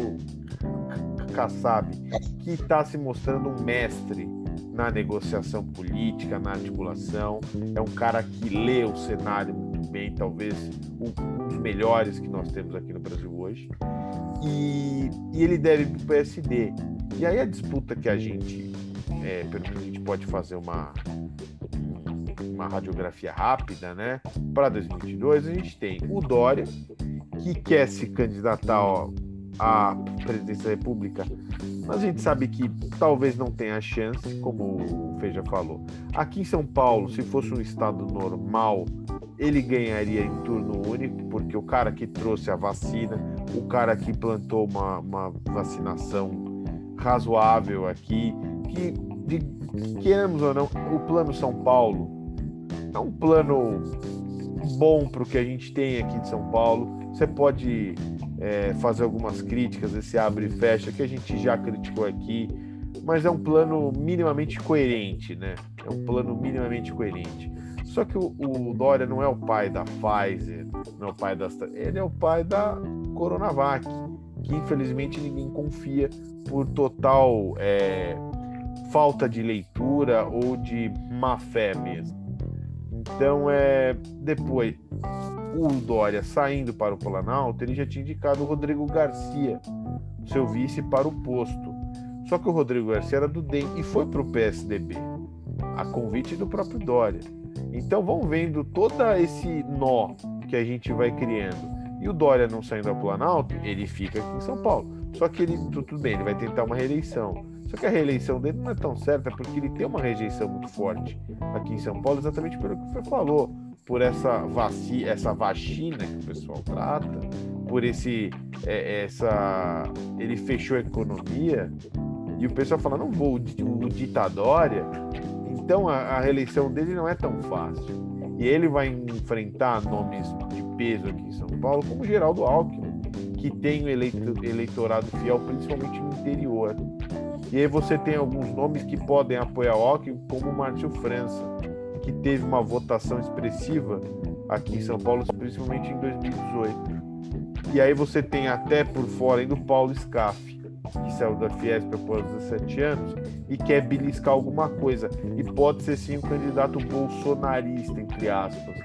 Kassab, que está se mostrando um mestre na negociação política, na articulação. É um cara que lê o cenário muito bem, talvez um dos melhores que nós temos aqui no Brasil hoje. E, e ele deve para o PSD. E aí a disputa que a gente, é, pelo menos a gente pode fazer uma, uma radiografia rápida, né? Para 2022, a gente tem o Dória, que quer se candidatar ó, à presidência da República, mas a gente sabe que talvez não tenha chance, como o Feija falou. Aqui em São Paulo, se fosse um estado normal, ele ganharia em turno único, porque o cara que trouxe a vacina, o cara que plantou uma, uma vacinação razoável aqui, que, de, queremos ou não, o plano São Paulo é um plano bom para o que a gente tem aqui em São Paulo. Você pode é, fazer algumas críticas, esse abre e fecha, que a gente já criticou aqui, mas é um plano minimamente coerente, né? É um plano minimamente coerente. Só que o, o Dória não é o pai da Pfizer, não é o pai da. Ele é o pai da Coronavac, que infelizmente ninguém confia por total é, falta de leitura ou de má fé mesmo. Então, é, depois, o Dória saindo para o Planalto, ele já tinha indicado o Rodrigo Garcia, seu vice, para o posto. Só que o Rodrigo Garcia era do DEM e foi para o PSDB, a convite do próprio Dória. Então vão vendo todo esse nó que a gente vai criando. E o Dória não saindo ao Planalto, ele fica aqui em São Paulo. Só que ele, tudo bem, ele vai tentar uma reeleição. Só que a reeleição dele não é tão certa porque ele tem uma rejeição muito forte aqui em São Paulo, exatamente pelo que você falou por essa, vaci essa vacina que o pessoal trata, por esse é, essa ele fechou a economia e o pessoal fala não vou o ditadória, então a, a reeleição dele não é tão fácil. E ele vai enfrentar nomes de peso aqui em São Paulo como Geraldo Alckmin que tem um eleito, eleitorado fiel principalmente no interior e aí você tem alguns nomes que podem apoiar o Alckmin como Márcio França que teve uma votação expressiva aqui em São Paulo, principalmente em 2018. E aí você tem até por fora ainda o Paulo Scaff, que saiu da Fiesp após 17 anos e quer beliscar alguma coisa. E pode ser sim um candidato bolsonarista, entre aspas,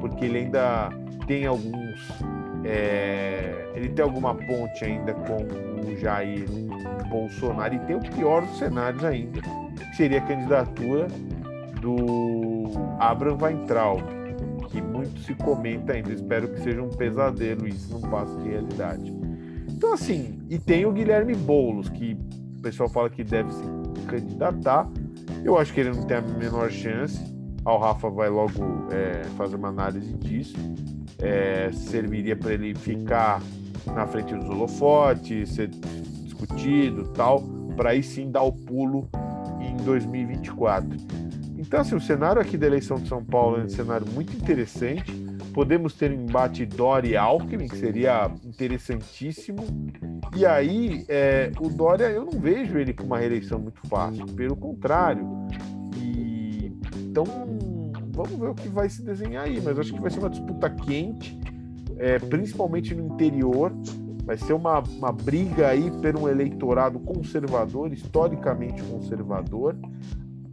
porque ele ainda tem alguns. É, ele tem alguma ponte ainda com o Jair Bolsonaro e tem o pior dos cenários ainda, que seria a candidatura do Abraham Weintraub, que muito se comenta ainda. Espero que seja um pesadelo isso não passe de realidade. Então, assim, e tem o Guilherme Boulos, que o pessoal fala que deve se candidatar. Eu acho que ele não tem a menor chance. O Rafa vai logo é, fazer uma análise disso. É, serviria para ele ficar na frente dos holofotes, ser discutido tal, para aí sim dar o pulo em 2024. Então, assim, o cenário aqui da eleição de São Paulo é um cenário muito interessante. Podemos ter um embate Dória e Alckmin, que seria interessantíssimo. E aí, é, o Dória, eu não vejo ele com uma reeleição muito fácil, pelo contrário. E, então, vamos ver o que vai se desenhar aí. Mas acho que vai ser uma disputa quente, é, principalmente no interior. Vai ser uma, uma briga aí por um eleitorado conservador, historicamente conservador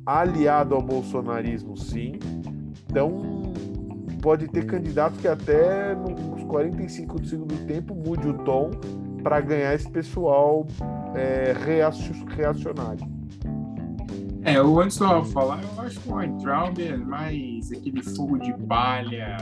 aliado ao bolsonarismo, sim. Então, pode ter candidato que até nos 45 do segundo tempo mude o tom para ganhar esse pessoal é, reacionário. É, o antes eu falar, eu acho que o Weintraub é mais aquele fogo de palha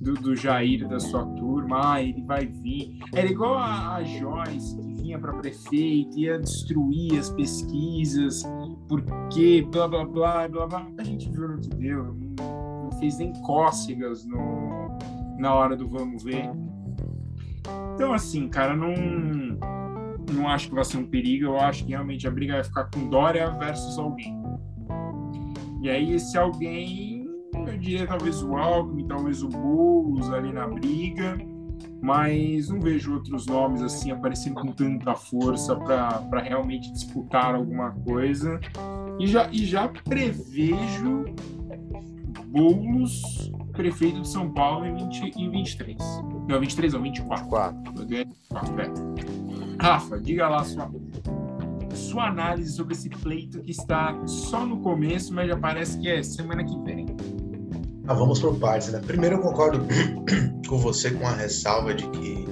do, do Jair da sua turma, ah, ele vai vir. Era igual a, a Joyce, que vinha para prefeito, ia destruir as pesquisas, porque blá blá blá blá blá. A gente viu no que deu, não, não fez nem cócegas no, na hora do vamos ver. Então, assim, cara, não, não acho que vai ser um perigo. Eu acho que realmente a briga vai ficar com Dória versus alguém. E aí, esse alguém, eu diria talvez o Alckmin, talvez o Boulos ali na briga mas não vejo outros nomes assim aparecendo com tanta força para realmente disputar alguma coisa. E já, e já prevejo Boulos, prefeito de São Paulo em, 20, em 23. Não, 23 ou 24. 4. 24 é. Rafa, diga lá sua, sua análise sobre esse pleito que está só no começo, mas já parece que é semana que vem. Ah, vamos por partes, né? Primeiro eu concordo *clears throat* com você com a ressalva de que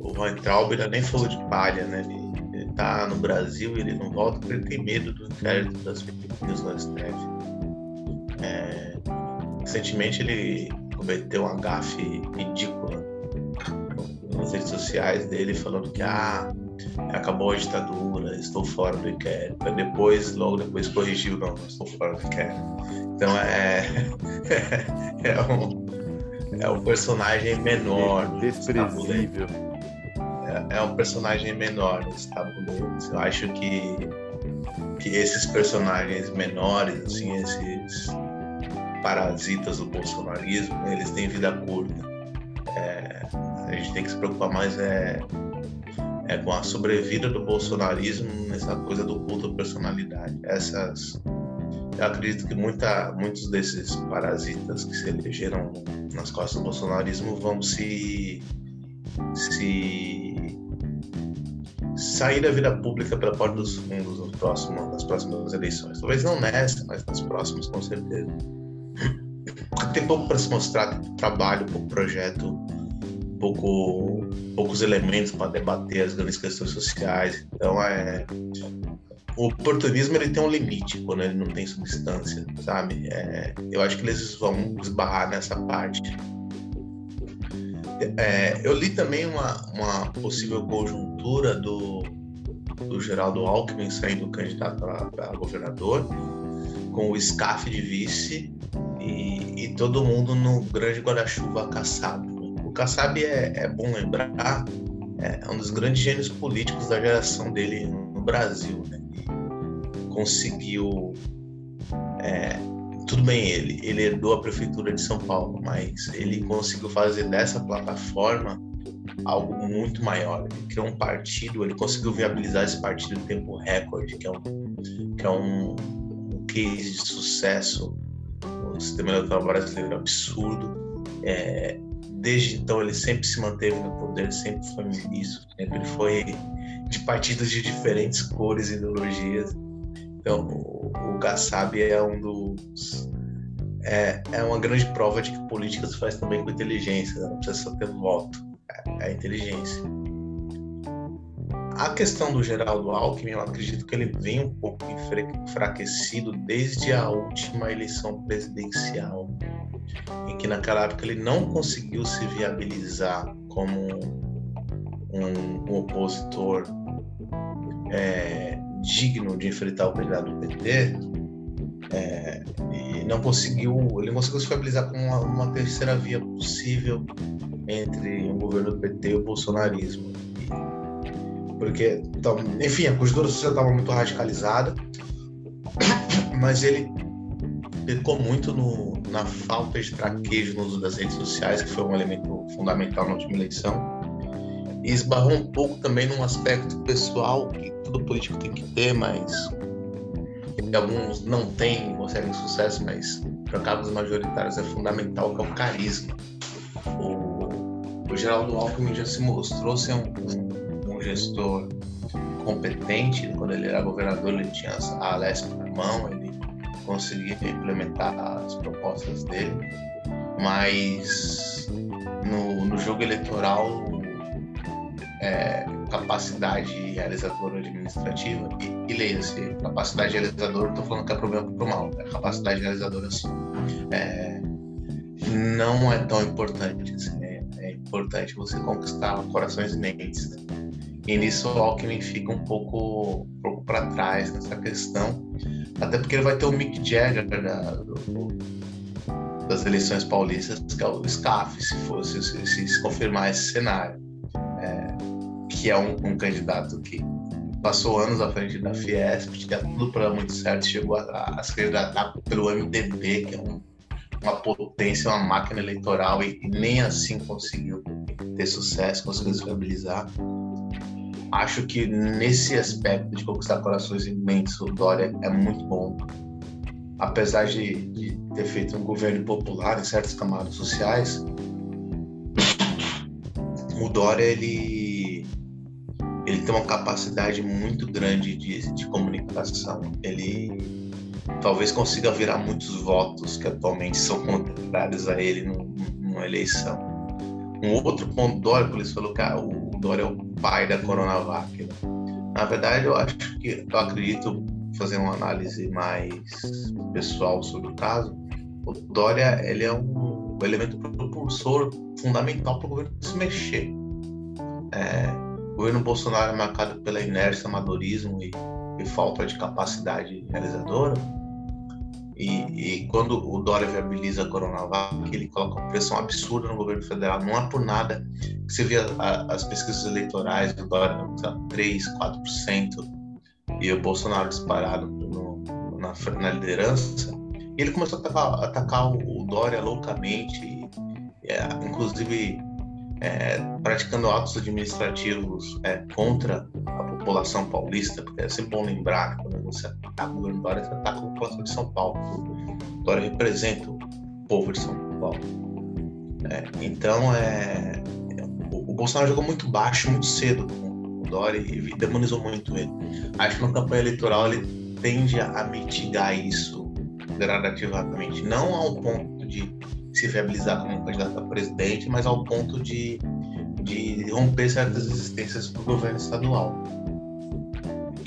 o Van Traub nem falou de palha, né? Ele, ele tá no Brasil e ele não volta porque ele tem medo do inquérito das news no STF. É, recentemente ele cometeu uma gafe ridícula nas redes sociais dele falando que ah, acabou a ditadura, estou fora do inquérito. Depois, logo depois corrigiu, não, estou fora do inquérito. Então é, *laughs* é, um, é um personagem menor. Desprezível. É, é um personagem menor nesse tabuleiro. Eu acho que, que esses personagens menores, assim, esses parasitas do bolsonarismo, eles têm vida curta. É, a gente tem que se preocupar mais é, é com a sobrevida do bolsonarismo nessa coisa do culto à personalidade. Essas, eu acredito que muita, muitos desses parasitas que se elegeram nas costas do bolsonarismo vão se, se sair da vida pública pela porta dos fundos no nas próximas eleições. Talvez não nessa, mas nas próximas, com certeza. Tem pouco para se mostrar, trabalho, pouco projeto, pouco, poucos elementos para debater as grandes questões sociais. Então, é, o oportunismo ele tem um limite quando ele não tem substância, sabe? É, eu acho que eles vão esbarrar nessa parte. É, eu li também uma, uma possível conjuntura do, do Geraldo Alckmin saindo candidato a governador, com o SCAF de vice e, e todo mundo no grande guarda-chuva Kassab. Kassab é, é bom lembrar, é um dos grandes gênios políticos da geração dele no Brasil. Né? Conseguiu. É, tudo bem, ele, ele herdou a prefeitura de São Paulo, mas ele conseguiu fazer dessa plataforma algo muito maior. Ele criou um partido, ele conseguiu viabilizar esse partido em tempo recorde, que é um, que é um, um case de sucesso o sistema eleitoral brasileiro é absurdo. É, desde então ele sempre se manteve no poder, sempre foi ministro, sempre foi de partidos de diferentes cores e ideologias. Então o, o Kassab é um dos é, é uma grande prova de que política se faz também com inteligência, né? não precisa só ter voto, é, é inteligência. A questão do Geraldo Alckmin, eu acredito que ele vem um pouco enfraquecido desde a última eleição presidencial, em que naquela época ele não conseguiu se viabilizar como um, um opositor é, digno de enfrentar o candidato do PT, é, e não conseguiu, ele não conseguiu se viabilizar com uma, uma terceira via possível entre o governo do PT e o bolsonarismo. Porque, então, enfim, a conjuntura social estava muito radicalizada, mas ele pecou muito no, na falta de traquejo no uso das redes sociais, que foi um elemento fundamental na última eleição, e esbarrou um pouco também num aspecto pessoal que todo político tem que ter, mas que alguns não têm, conseguem sucesso, mas para cargos majoritários é fundamental, que é o carisma. O, o Geraldo Alckmin já se mostrou ser um, um um gestor competente, quando ele era governador, ele tinha a Alesp na mão, conseguia implementar as propostas dele, mas no, no jogo eleitoral, é, capacidade realizadora administrativa, e, e leia-se, capacidade realizadora, estou falando que é problema para o mal, é capacidade realizadora sim, é, não é tão importante assim, é, é importante você conquistar corações e mentes. Né? E nisso o Alckmin fica um pouco, um pouco para trás nessa questão, até porque ele vai ter o Mick Jagger do, das eleições paulistas, que é o SCAF, se fosse se, se, confirmar esse cenário, é, que é um, um, candidato que passou anos à frente da Fiesp, tinha tudo para muito certo, chegou a, a se candidatar pelo MDB, que é um, uma potência, uma máquina eleitoral, e, e nem assim conseguiu ter sucesso, conseguiu se viabilizar acho que nesse aspecto de conquistar corações imensos, o Dória é muito bom. Apesar de, de ter feito um governo popular em certas camadas sociais, o Dória ele ele tem uma capacidade muito grande de, de comunicação. Ele talvez consiga virar muitos votos que atualmente são *laughs* contrários a ele numa eleição. Um outro ponto Dória, por isso falou que ah, o Dória é o pai da Coronavac. Né? Na verdade, eu acho que eu acredito fazer uma análise mais pessoal sobre o caso. O Dória ele é um elemento propulsor fundamental para o governo se mexer. É, o governo Bolsonaro é marcado pela inércia, amadorismo e, e falta de capacidade realizadora. E, e, quando o Dória viabiliza a Coronavac, ele coloca uma pressão absurda no governo federal. Não há por nada que você vê a, as pesquisas eleitorais do Dória, 3, 4%, e o Bolsonaro disparado no, na, na, liderança. E ele começou a atacar, atacar o, o Dória loucamente, é, inclusive é, praticando atos administrativos é, contra a população paulista, porque é sempre bom lembrar que quando você ataca o governo Dória, você ataca a população de São Paulo. O Dória representa o povo de São Paulo. É, então, é, o, o, Bolsonaro jogou muito baixo, muito cedo com o Dória e demonizou muito ele. Acho que na campanha eleitoral ele tende a mitigar isso gradativamente, não ao ponto de se viabilizar como candidato a presidente, mas ao ponto de, de romper certas existências para o governo estadual.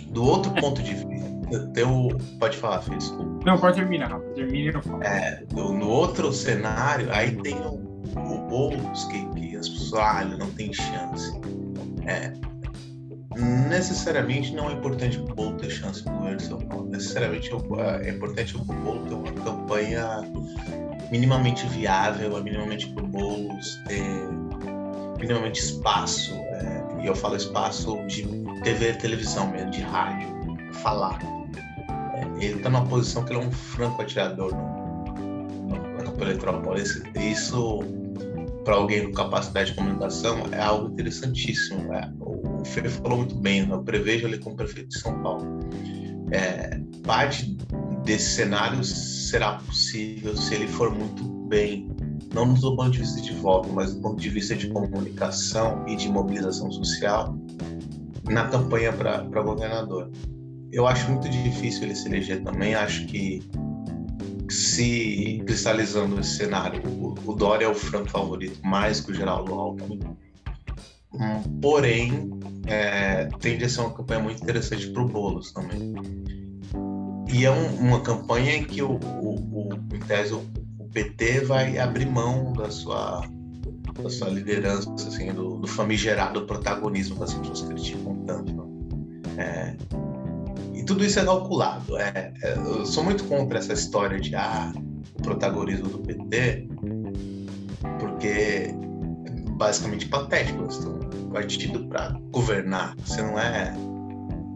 Do outro ponto de vista, teu, pode falar, Fê, desculpa. Não, pode terminar, termine eu falo. É, no, no outro cenário, aí tem o, o Boulos, que, que as pessoas, ah, ele não tem chance. É, necessariamente não é importante o Boulos ter chance no governo de São Paulo. Necessariamente é, é importante o Boulos ter uma campanha minimamente viável, é minimamente para o ter minimamente espaço, é, e eu falo espaço de TV, televisão mesmo, de rádio, falar. É, ele está numa posição que ele é um franco atirador na campanha eleitoral. Isso, para alguém com capacidade de comunicação, é algo interessantíssimo. O Fê falou muito bem, né? eu prevejo ele como prefeito de São Paulo. É, parte desse cenário será possível se ele for muito bem, não do ponto de vista de voto, mas do ponto de vista de comunicação e de mobilização social na campanha para governador. Eu acho muito difícil ele se eleger também, acho que se cristalizando esse cenário, o, o Dória é o franco favorito, mais que o Geraldo Alckmin. Porém, é, tende a ser uma campanha muito interessante para o Boulos também. E é um, uma campanha em que o, o, o, em tese, o, o, PT vai abrir mão da sua, da sua liderança, assim, do, do famigerado protagonismo que as pessoas criticam tanto. É, e tudo isso é calculado. É, é, eu sou muito contra essa história de ah, o protagonismo do PT, porque basicamente patético. Você um partido para governar. Você não é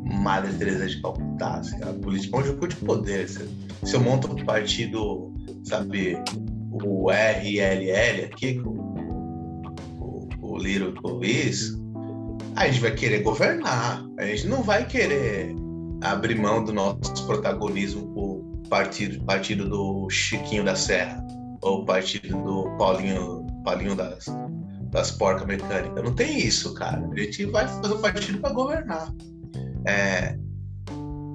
Madre Teresa de Calcutá. Assim, a política é um jogo de poder. Se, se eu monto um partido, sabe, o RLL aqui, com o, o Luiz, a gente vai querer governar. A gente não vai querer abrir mão do nosso protagonismo o partido, partido do Chiquinho da Serra ou partido do Paulinho, Paulinho das, das porcas mecânicas. Não tem isso, cara. A gente vai fazer partido para governar. É,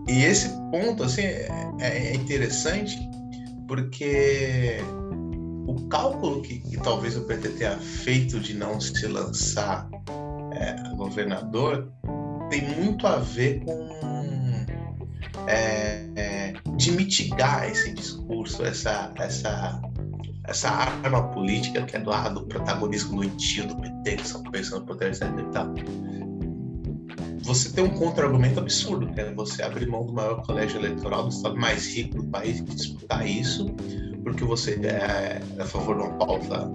e esse ponto assim, é, é, interessante porque o cálculo que, que, talvez o PT tenha feito de não se lançar é, governador tem muito a ver com é, é, de mitigar esse discurso, essa, essa, essa arma política que é do, do protagonismo doentio do PT, que só pensando no poder, etc. E tal você tem um contra-argumento absurdo, que é você abrir mão do maior colégio eleitoral do estado mais rico do país e disputar isso, porque você é a favor de uma pauta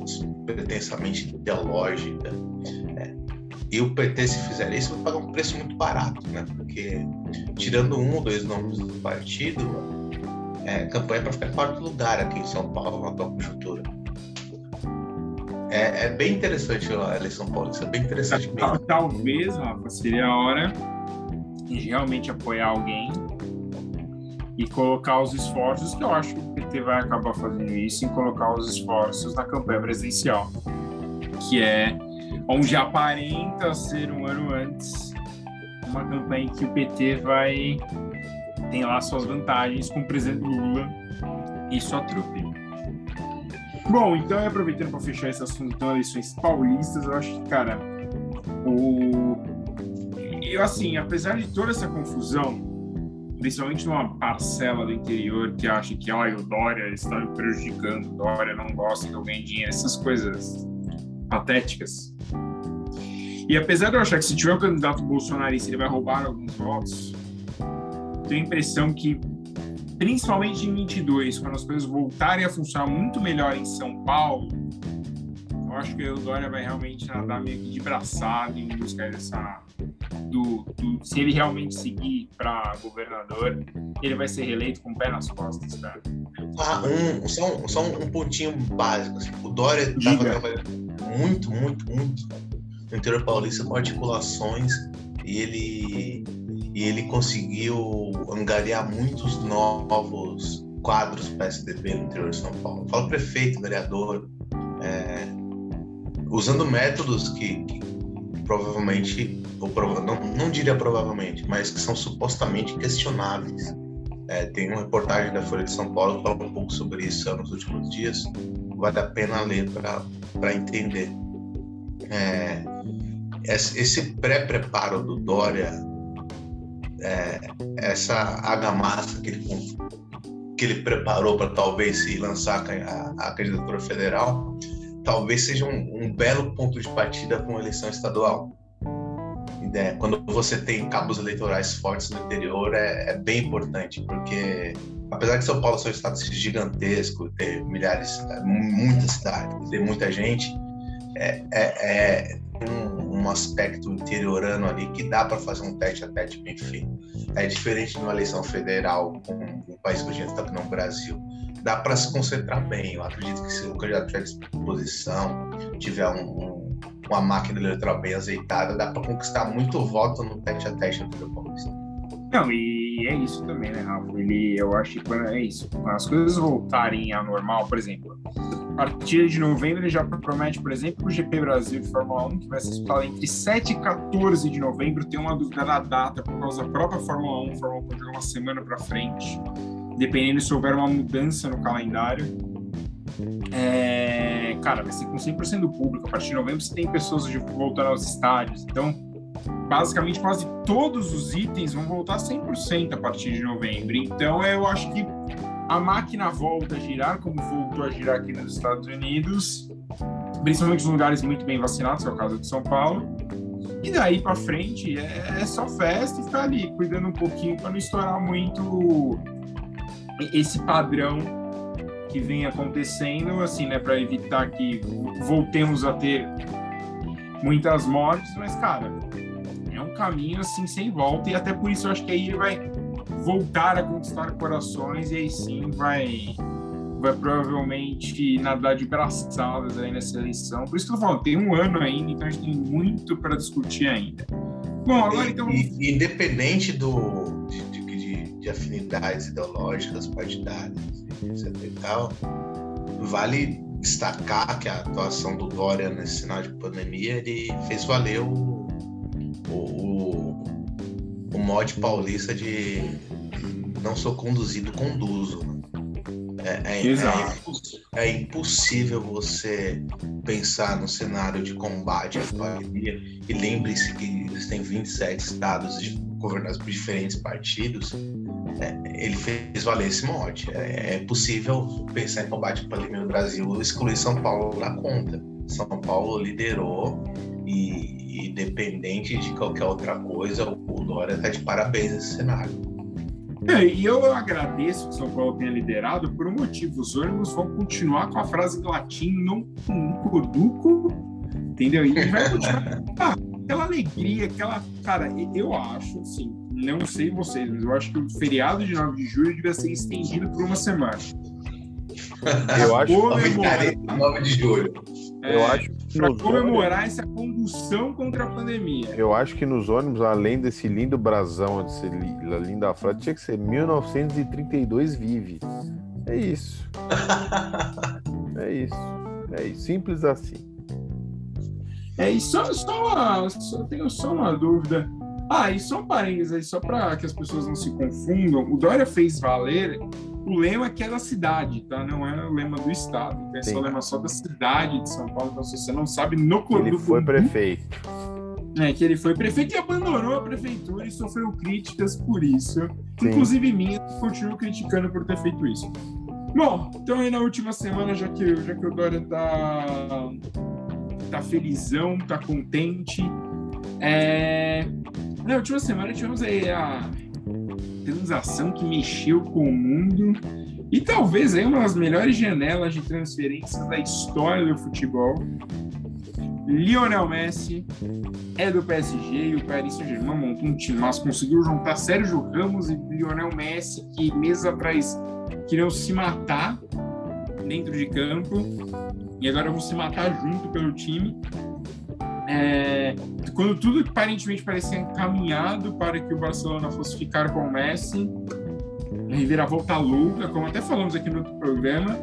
pretensamente ideológica. Né? E o PT, se fizer isso, vai pagar um preço muito barato, né? Porque tirando um ou dois nomes do partido, é, campanha para ficar em quarto lugar aqui em São Paulo na atual conjuntura. É, é, bem interessante a eleição paulista, é bem interessante mesmo. Talvez, Rafa, seria a hora de realmente apoiar alguém e colocar os esforços que eu acho que o PT vai acabar fazendo isso em colocar os esforços na campanha presidencial, que é onde aparenta ser um ano antes uma campanha que o PT vai tem lá suas vantagens com o presidente Lula e sua trupe. Bom, então aproveitando para fechar esse assunto, então, eleições paulistas, eu acho que, cara, o eu assim, apesar de toda essa confusão, principalmente numa parcela do interior que acha que ah, o Dória está me prejudicando, o Dória não gosta que eu ganhe dinheiro, essas coisas patéticas. E apesar de eu achar que se tiver um candidato bolsonarista ele vai roubar alguns votos, tenho a impressão que, principalmente em 22, quando as coisas voltarem a funcionar muito melhor em São Paulo, eu acho que o Dória vai realmente nadar meio que de braçada em busca dessa. Do, do, se ele realmente seguir para governador, ele vai ser reeleito com o pé nas costas, cara. Ah, um, só, um, só um pontinho básico. Assim. O Dória estava trabalhando muito, muito, muito no interior paulista com articulações e ele, e ele conseguiu angariar muitos novos quadros PSDB no interior de São Paulo. Fala prefeito, vereador, é, usando métodos que, que provavelmente, ou prova, não, não diria provavelmente, mas que são supostamente questionáveis. É, tem uma reportagem da Folha de São Paulo que fala um pouco sobre isso nos últimos dias. Vale a pena ler para entender. É, esse pré-preparo do Dória, é, essa argamassa que ele, que ele preparou para talvez se lançar a, a candidatura federal, talvez seja um, um belo ponto de partida para uma eleição estadual. É, quando você tem cabos eleitorais fortes no interior, é, é, bem importante, porque apesar de São Paulo ser um estado gigantesco, ter milhares, é, muitas cidades, ter muita gente, é, é, é um, um, aspecto interiorano ali que dá para fazer um teste a teste bem feito. É diferente de uma eleição federal com um país que a gente está aqui no Brasil. Dá para se concentrar bem. Eu acredito que se o candidato tiver disposição, tiver um, um, uma máquina eleitoral bem azeitada, dá para conquistar muito voto no teste a teste do Paulista. Não, e é isso também, né, Rafa? Ele, eu acho que quando é isso, quando as coisas voltarem ao normal, por exemplo, partir de novembro ele já promete, por exemplo, o GP Brasil de Fórmula 1, que vai ser disputado entre 7 e 14 de novembro. Tem uma dúvida da data por causa da própria Fórmula 1. A Fórmula 1 pode jogar uma semana para frente, dependendo se houver uma mudança no calendário. É, cara, vai ser com 100% do público. A partir de novembro você tem pessoas voltando aos estádios. Então, basicamente, quase todos os itens vão voltar 100% a partir de novembro. Então, eu acho que a máquina volta a girar, como voltou a girar aqui nos Estados Unidos, principalmente em lugares muito bem vacinados, que é o caso de São Paulo. E daí para frente é, é, só festa e ficar ali, cuidando um pouquinho para não estourar muito esse padrão que vem acontecendo, assim, né, para evitar que voltemos a ter muitas mortes, mas cara, é um caminho assim sem volta e até por isso eu acho que aí ele vai voltar a conquistar corações e aí sim vai vai provavelmente nadar de braçadas aí nessa eleição. Por isso que eu falo, tem um ano ainda, então a gente tem muito para discutir ainda. Bom, agora então. Independente do, de, de, de, afinidades ideológicas, partidárias, etc e tal, vale destacar que a atuação do Dória nesse cenário de pandemia ele fez valer o, o, o mote paulista de não sou conduzido, conduzo. É, é, é, é, impossível você pensar no cenário de combate à pandemia e lembre-se que existem 27 estados governados por diferentes partidos. É, ele fez valer esse mote. É, é, possível pensar em combate à pandemia no Brasil excluir São Paulo da conta. São Paulo liderou e, independente de qualquer outra coisa, o Dória está de parabéns nesse cenário. É, e eu agradeço que São Paulo tenha liderado por um motivo. Os ônibus vão continuar com a frase em latim não corduco, entendeu? E vai continuar *laughs* aquela alegria, aquela. Cara, eu acho, assim, não sei vocês, mas eu acho que o feriado de 9 de julho devia ser estendido por uma semana. Eu acho que 9 de julho. É, eu acho para comemorar ônibus, essa condução contra a pandemia. Eu acho que nos ônibus, além desse lindo brasão, desse linda frase, tinha que ser 1932 vive. É isso. *laughs* é isso. É isso. Simples assim. É, e só, só, uma, só tenho só uma dúvida. Ah, e só um parênteses aí, só para que as pessoas não se confundam. O Dória fez valer o lema que é da cidade, tá? Não é o lema do estado. Então, esse é o lema só da cidade de São Paulo. Então, se você não sabe, no Ele foi prefeito. É, que ele foi prefeito e abandonou a prefeitura e sofreu críticas por isso. Sim. Inclusive minha, continuo criticando por ter feito isso. Bom, então aí na última semana, já que, já que o Dória tá, tá felizão, tá contente, é... na última semana tivemos aí a transação que mexeu com o mundo e talvez aí uma das melhores janelas de transferência da história do futebol. Lionel Messi é do PSG e o Paris Saint-Germain montou um time, mas conseguiu juntar Sérgio Ramos e Lionel Messi, que meses atrás queriam se matar dentro de campo e agora vão se matar junto pelo time. É, quando tudo aparentemente parecia encaminhado para que o Barcelona fosse ficar com o Messi, reviravolta louca, como até falamos aqui no outro programa,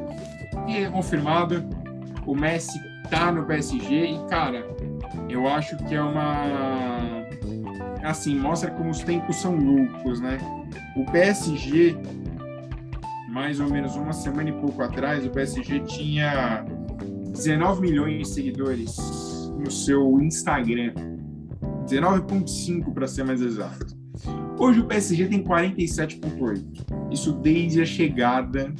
e é confirmado, o Messi tá no PSG e, cara, eu acho que é uma... Assim, mostra como os tempos são loucos, né? O PSG, mais ou menos uma semana e pouco atrás, o PSG tinha 19 milhões de seguidores no seu Instagram. 19,5 para ser mais exato. Hoje o PSG tem 47,8. Isso desde a chegada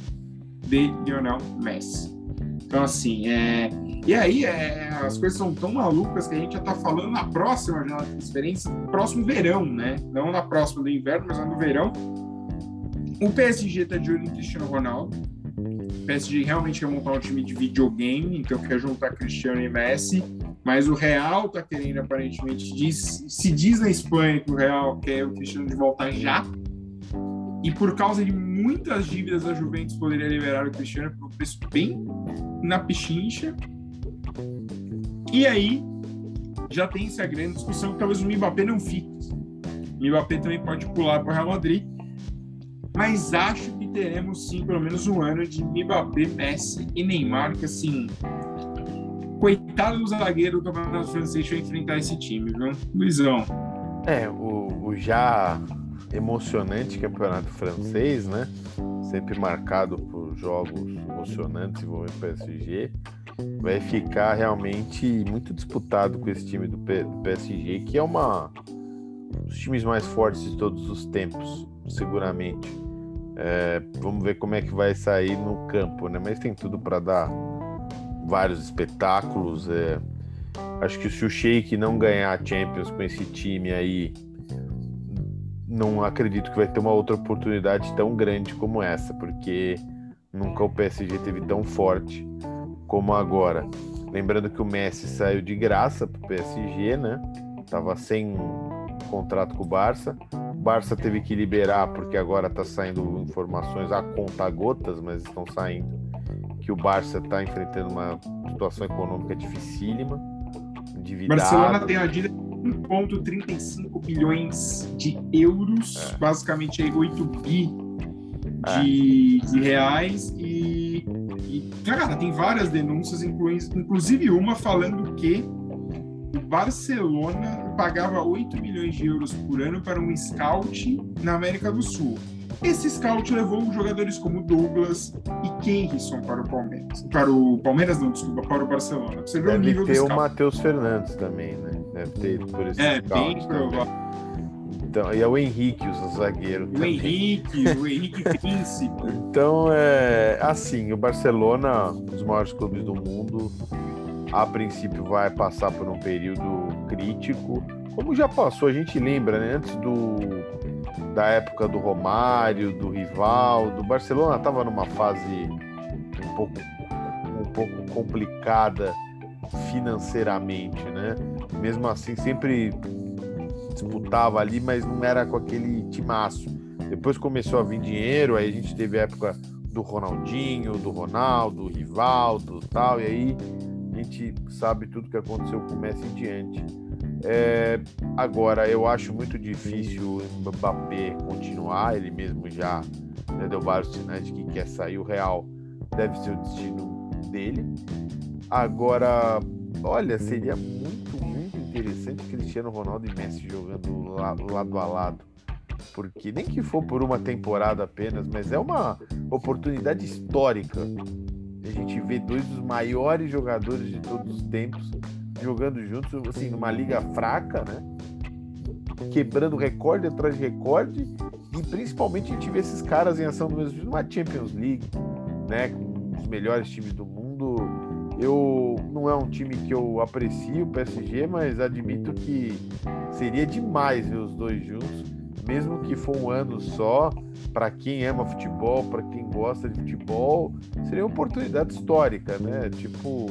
de Lionel Messi. Então, assim, é... e aí é... as coisas são tão malucas que a gente já está falando na próxima janela de transferência, próximo verão, né? Não na próxima do inverno, mas no verão. O PSG está de olho em Cristiano Ronaldo. O PSG realmente quer montar um time de videogame, então quer juntar Cristiano e Messi. Mas o Real tá querendo, aparentemente, diz, se diz na Espanha que o Real quer o Cristiano de volta já. E por causa de muitas dívidas, a Juventus poderia liberar o Cristiano por um preço bem na pichincha. E aí, já tem essa grande discussão que talvez o Mbappé não fique. O Mbappé também pode pular para o Real Madrid. Mas acho que teremos sim pelo menos um ano de Mbappé, Messi e Neymar, que assim, coitado do zagueiro do campeonato francês vai enfrentar esse time, viu? Luizão. É, o, o já emocionante campeonato francês, né? Sempre marcado por jogos emocionantes envolvendo o PSG, vai ficar realmente muito disputado com esse time do PSG, que é uma um dos times mais fortes de todos os tempos, seguramente. É, vamos ver como é que vai sair no campo, né? Mas tem tudo para dar vários espetáculos. É, acho que se o Sheik não ganhar a Champions com esse time aí, não acredito que vai ter uma outra oportunidade tão grande como essa, porque nunca o PSG teve tão forte como agora. Lembrando que o Messi saiu de graça para o PSG, né? Tava sem contrato com o Barça. O Barça teve que liberar porque agora está saindo informações a conta gotas, mas estão saindo que o Barça está enfrentando uma situação econômica dificílima, endividado. Barcelona tem a dívida 1,35 bilhões de euros, é. basicamente aí 8 bi de, é. de reais e, e, cara, tem várias denúncias, inclusive uma falando que o Barcelona pagava 8 milhões de euros por ano para um scout na América do Sul. Esse scout levou jogadores como Douglas e Kenrisson para o Palmeiras. Para o Palmeiras, não, desculpa, para o Barcelona. Você vê Deve o nível ter do o Matheus Fernandes também, né? Deve ter por esse É, bem provável. Então, e é o Henrique, o zagueiro. O também. Henrique, *laughs* o Henrique Príncipe. Então, é assim, o Barcelona, um dos maiores clubes do mundo, a princípio vai passar por um período crítico, como já passou, a gente lembra, né? Antes do da época do Romário, do Rivaldo. O Barcelona estava numa fase um pouco, um pouco complicada financeiramente, né? Mesmo assim, sempre disputava ali, mas não era com aquele timaço. Depois começou a vir dinheiro, aí a gente teve a época do Ronaldinho, do Ronaldo, do Rivaldo tal, e aí a gente sabe tudo que aconteceu com o Messi em diante. É, agora, eu acho muito difícil o Mbappé continuar, ele mesmo já né, deu vários sinais de que quer sair. O Real deve ser o destino dele. Agora, olha, seria muito, muito interessante Cristiano Ronaldo e Messi jogando lado a lado. Porque nem que for por uma temporada apenas, mas é uma oportunidade histórica. A gente vê dois dos maiores jogadores de todos os tempos jogando juntos, assim, numa liga fraca, né? Quebrando recorde atrás de recorde. E principalmente a gente vê esses caras em ação no mesmo numa Champions League, né? Com os melhores times do mundo. Eu não é um time que eu aprecio o PSG, mas admito que seria demais ver os dois juntos, mesmo que for um ano só. Para quem ama futebol, para quem gosta de futebol, seria uma oportunidade histórica, né? Tipo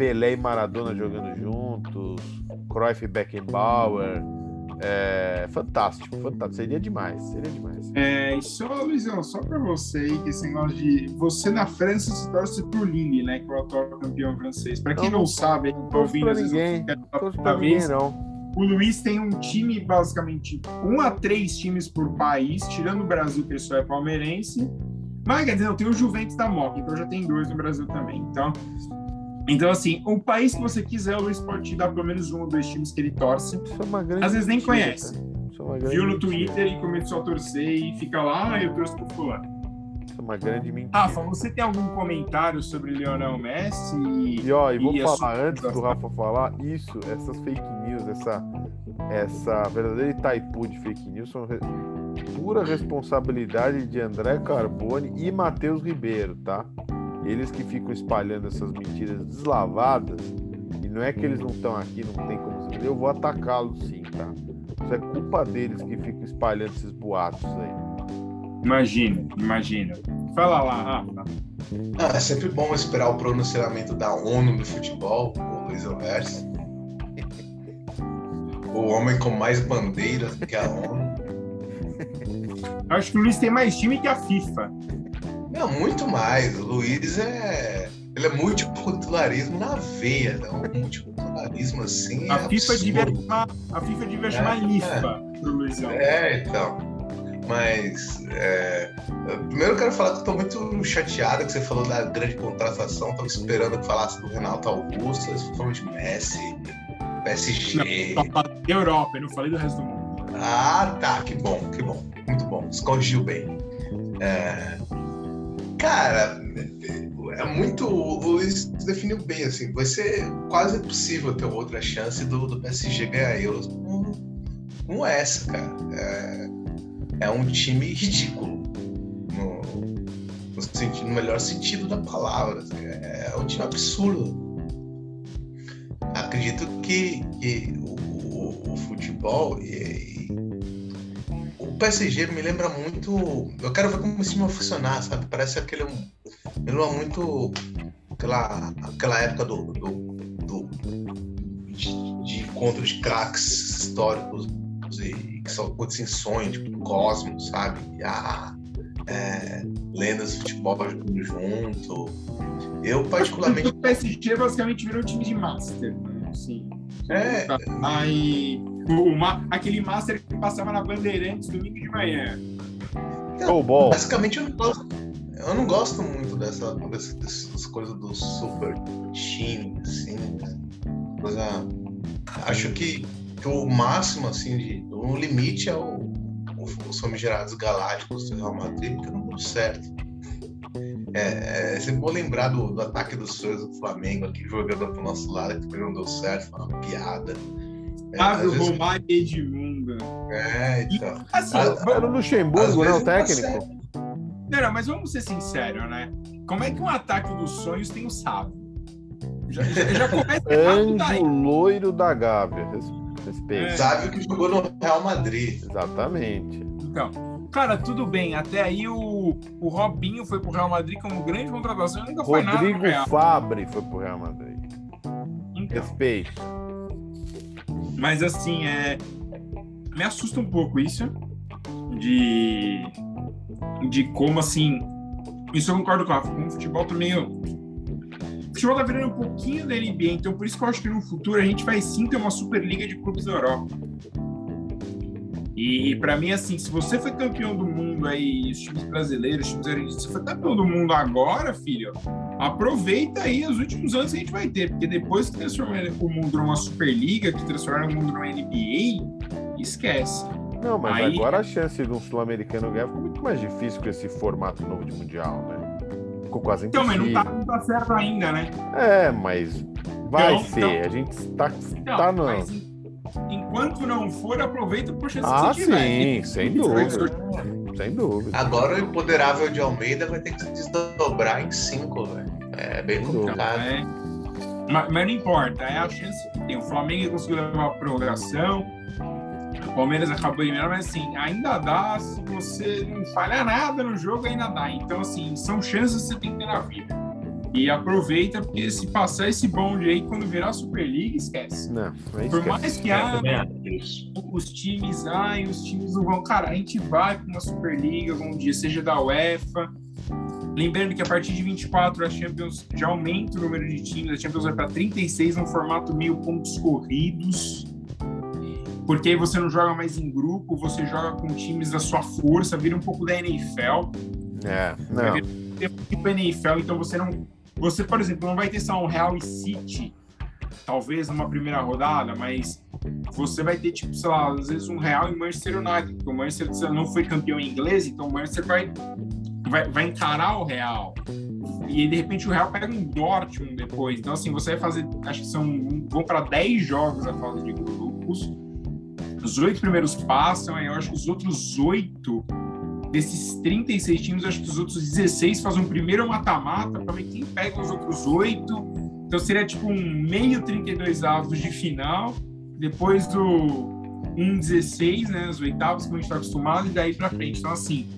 Pelé e Maradona jogando juntos, Cruyff e Beckenbauer. É, fantástico, fantástico. Seria demais, seria demais. É, e só, Luizão, só pra você aí, que esse negócio de. Você na França se torce pro Lille, né? Que é o atual campeão francês. Pra quem não, não sabe, não tô ouvindo. Pra ninguém, não pra ninguém, não. O Luiz tem um time, basicamente, um a três times por país, tirando o Brasil, que ele só é palmeirense. Mas quer dizer, eu tenho o Juventus da Moca, então já tem dois no Brasil também. Então, então, assim, o país que você quiser, o Luiz pode te dar pelo menos um ou dois times que ele torce. É Às vezes nem conhece. É Viu no Twitter e começou a torcer e fica lá, ah, eu torço pro fulano. Isso é uma grande mentira. Rafa, você tem algum comentário sobre Lionel Messi? E, ó, e vou e falar, antes do Rafa falar, isso, essas fake news, essa, essa verdadeira Itaipu de fake news são pura responsabilidade de André Carbone e Matheus Ribeiro, tá? Eles que ficam espalhando essas mentiras deslavadas, e não é que eles não estão aqui, não tem como se eu vou atacá-los sim, tá? Isso é culpa deles que ficam espalhando esses boatos aí. Imagina, imagina. Fala lá, Rafa. Ah, é sempre bom esperar o pronunciamento da ONU do futebol, o Luiz Alves. *laughs* o homem com mais bandeiras que a ONU. Acho que o Luiz tem mais time que a FIFA. Não, muito mais. O Luiz é. Ele é multiculturalismo na veia, né? Um multiculturalismo assim. A, é FIFA, devia chamar, a FIFA devia é, chamar LIFA é. pro Luizão. É, então. Mas. É... Primeiro eu quero falar que eu tô muito chateado que você falou da grande contratação. Tava esperando que falasse do Renato Augusto. Você falou de Messi, PSG. Não, Europa, eu não falei do resto do mundo. Ah, tá. Que bom, que bom. Muito bom. Escorrigiu bem. É... Cara, é muito. O Luiz definiu bem, assim. Vai ser quase impossível ter outra chance do, do PSG ganhar Euros como, como essa, cara. É, é um time ridículo. No, no, sentido, no melhor sentido da palavra. Assim, é, é um time absurdo. Acredito que, que o, o, o futebol e, PSG me lembra muito. Eu quero ver como esse time vai funcionar, sabe? Parece aquele. Me lembra muito aquela, aquela época do, do, do de, de encontro de craques históricos e que só acontecem em sonho, tipo Cosmos, sabe? E a, é, lendas de futebol jogando junto. Eu, particularmente. *laughs* O PSG basicamente virou um time de master, né? Assim, é. Aí uma, aquele Master que passava na Bandeirantes domingo de manhã. Oh, bom. Basicamente, eu não gosto, eu não gosto muito dessa, dessas, dessas coisas do super time, assim. Coisa, acho que, que o máximo, assim, de, o limite é o, o, os famigerados galácticos do Real Madrid, porque não deu certo. É, é sempre bom lembrar do, do ataque dos sonhos do Flamengo, aqui jogando pro nosso lado, que não deu certo, foi uma piada. Fábio, vezes... Romário e Edmundo. É, então. E, assim, Era no Luxemburgo, né? O técnico. Não, não, mas vamos ser sinceros, né? Como é que um ataque dos sonhos tem o sábio? Já, já, já começa *laughs* Anjo loiro da Gávea. Respeito. É. Sábio que jogou no Real Madrid. Exatamente. Então, cara, tudo bem. Até aí o, o Robinho foi pro Real Madrid como grande contratação e nunca foi nada. Rodrigo Fabre foi pro Real Madrid. Então. Respeito. Mas assim, é. Me assusta um pouco isso. De. De como assim. Isso eu concordo com a Com o futebol tá meio. O futebol tá virando um pouquinho da NBA, então por isso que eu acho que no futuro a gente vai sim ter uma Superliga de clubes da Europa. E para mim, assim, se você foi campeão do mundo aí, os times brasileiros, os times argentinos, se foi campeão do mundo agora, filho, aproveita aí os últimos anos que a gente vai ter, porque depois que transformar o mundo numa Superliga, que transformar o mundo numa NBA, esquece. Não, mas Aí- agora a chance de um sul-americano ganhar ficou muito mais difícil com esse formato novo de mundial, né? Ficou quase Então, mas impossível. não tá, não tá certo ainda, né? É, mas vai Então, ser. então- A gente está Não, tá no. mas en- enquanto não for, aproveita por chance Ah, que você tiver. sim, sem dúvida. Sem dúvida. Agora o imponderável de Almeida vai ter que se desdobrar em cinco, velho. É bem complicado. É. Mas, mas não importa, é a chance que tem. O Flamengo conseguiu levar a prorrogação, o Palmeiras acabou eliminando, mas assim, ainda dá, se você não falhar nada no jogo, ainda dá. Então, assim, são chances que você tem que ter na vida. E aproveita, porque se passar esse bonde aí, quando virar a Superliga, esquece. Não, é Por isso. mais que É, ah, os times, ai, os times não vão. Cara, a gente vai para uma Superliga algum dia, seja da UEFA. Lembrando que a partir de 24 a Champions já aumenta o número de times, a Champions vai para 36 num formato meio pontos corridos. Porque aí você não joga mais em grupo, você joga com times da sua força, vira um pouco da NFL. É, Vai não. virar tipo NFL, então você não. Você, por exemplo, não vai ter só um Real e City, talvez numa primeira rodada, mas você vai ter, tipo, sei lá, às vezes um Real e Manchester United, porque o Manchester não foi campeão inglês, então o Manchester vai, vai, vai encarar o Real. E aí, de repente o Real pega um Dortmund depois. Então, assim, você vai fazer, acho que são, vão para 10 jogos a fase de grupos. Os oito primeiros passam, aí eu acho que os outros oito desses 36 times, acho que os outros 16 fazem um primeiro mata-mata para ver quem pega os outros oito. Então seria tipo um meio 32 avos de final, depois do 1-16, né, os oitavos, como a gente está acostumado, e daí para frente. Então, assim,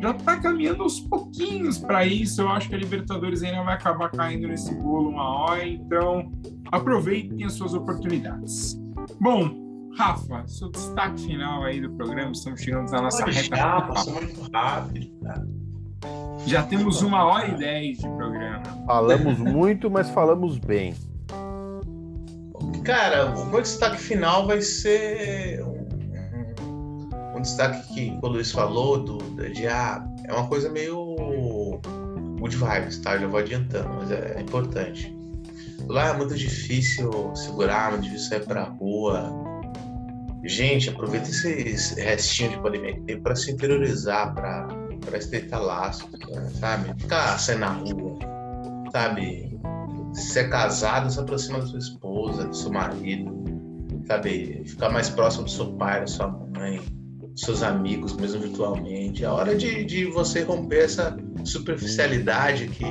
já tá caminhando aos pouquinhos para isso. Eu acho que a Libertadores ainda vai acabar caindo nesse bolo uma hora, então aproveitem as suas oportunidades. Bom, Rafa, seu destaque final aí do programa, estamos chegando na nossa Pode reta já, passou muito rápido, cara. Já temos uma hora e dez de programa. Falamos muito, mas falamos bem. Cara, o meu destaque final vai ser um, um- um destaque que o Luiz falou do, de ah, é uma coisa meio good vibes, tá? Já vou adiantando, mas é, é importante. Lá é muito difícil segurar, muito difícil sair pra rua. Gente, aproveita esses restinhos de pandemia que tem para se interiorizar, para estreitar laços, sabe? Ficar saindo na rua, sabe? Se é casado, se aproxima da sua esposa, do seu marido, sabe? Ficar mais próximo do seu pai, da sua mãe, dos seus amigos, mesmo virtualmente. É hora de, de você romper essa superficialidade que,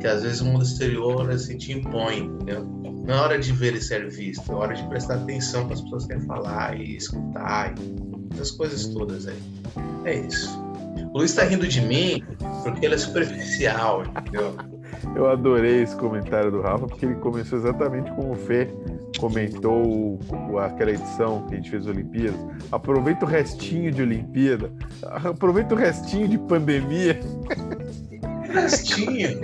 que às vezes o mundo exterior assim, te impõe, entendeu? Não é hora de ver e ser visto, é hora de prestar atenção para as pessoas querem falar e escutar, e essas coisas todas aí. É isso. O Luiz tá rindo de mim porque ele é superficial, entendeu? Eu adorei esse comentário do Rafa, porque ele começou exatamente como o Fê comentou aquela edição que a gente fez Olimpíadas. Aproveita o restinho de Olimpíada, aproveita o restinho de pandemia. Restinho.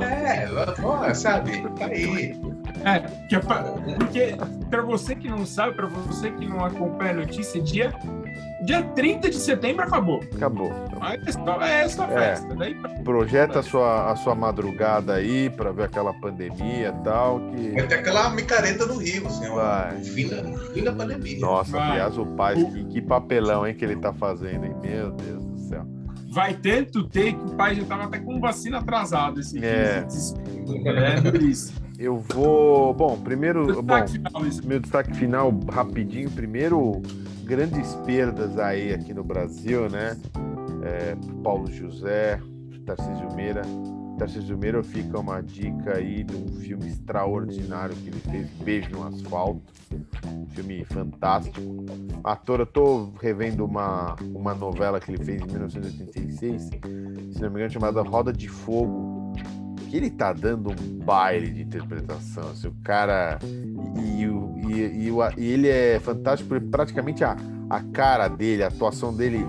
É, ó, sabe? Tá aí. É, que é pra- porque para você que não sabe, para você que não acompanha a notícia, dia, dia 30 de setembro acabou. Acabou. Aí é é essa a É. festa. Daí, Projeta a sua, a sua madrugada aí para ver aquela pandemia e tal. Que... Vai ter aquela micareta no Rio, assim, ó. Vai. Fim da, o fim da pandemia. Nossa, Vai. aliás, o Paz, que, que papelão hein, que ele tá fazendo, hein? Meu Deus do céu. vai tanto ter que o pai já tava até com vacina atrasada. Esse É. é por isso. Eu vou. Bom, primeiro. Bom, Destaque final, Luiz. meu destaque final, rapidinho. Primeiro, grandes perdas aí aqui no Brasil, né? É, Paulo José, Tarcísio Meira. Tarcísio Meira fica uma dica aí de um filme extraordinário que ele fez, Beijo no Asfalto. Um filme fantástico. Ator, eu tô revendo uma, uma novela que ele fez em 1986, se não me engano, chamada Roda de Fogo. Que ele tá dando um baile de interpretação. Assim, o cara. E, e, e, e ele é fantástico, porque praticamente a, a cara dele, a atuação dele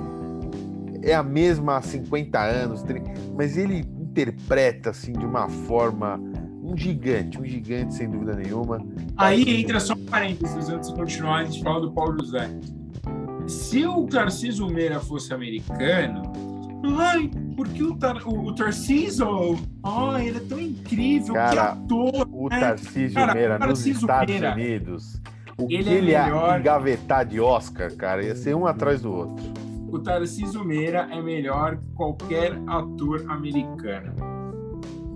é a mesma há 50 anos, 30, mas ele interpreta assim de uma forma. Um gigante, um gigante, sem dúvida nenhuma. Aí entra só um parênteses antes de continuar, a gente fala do Paulo José. se o Tarcísio Meira fosse americano, ai, porque o, Tar, o, o Tarcísio, ai, ele é tão incrível, Cara, que ator. O né? Tarcísio Cara, Meira nos Tarcísio Estados Meira, Unidos, o ele que é ele ia melhor- engavetar de Oscar, cara, ia ser um atrás do outro. O Tarcísio Meira é melhor que qualquer ator americano.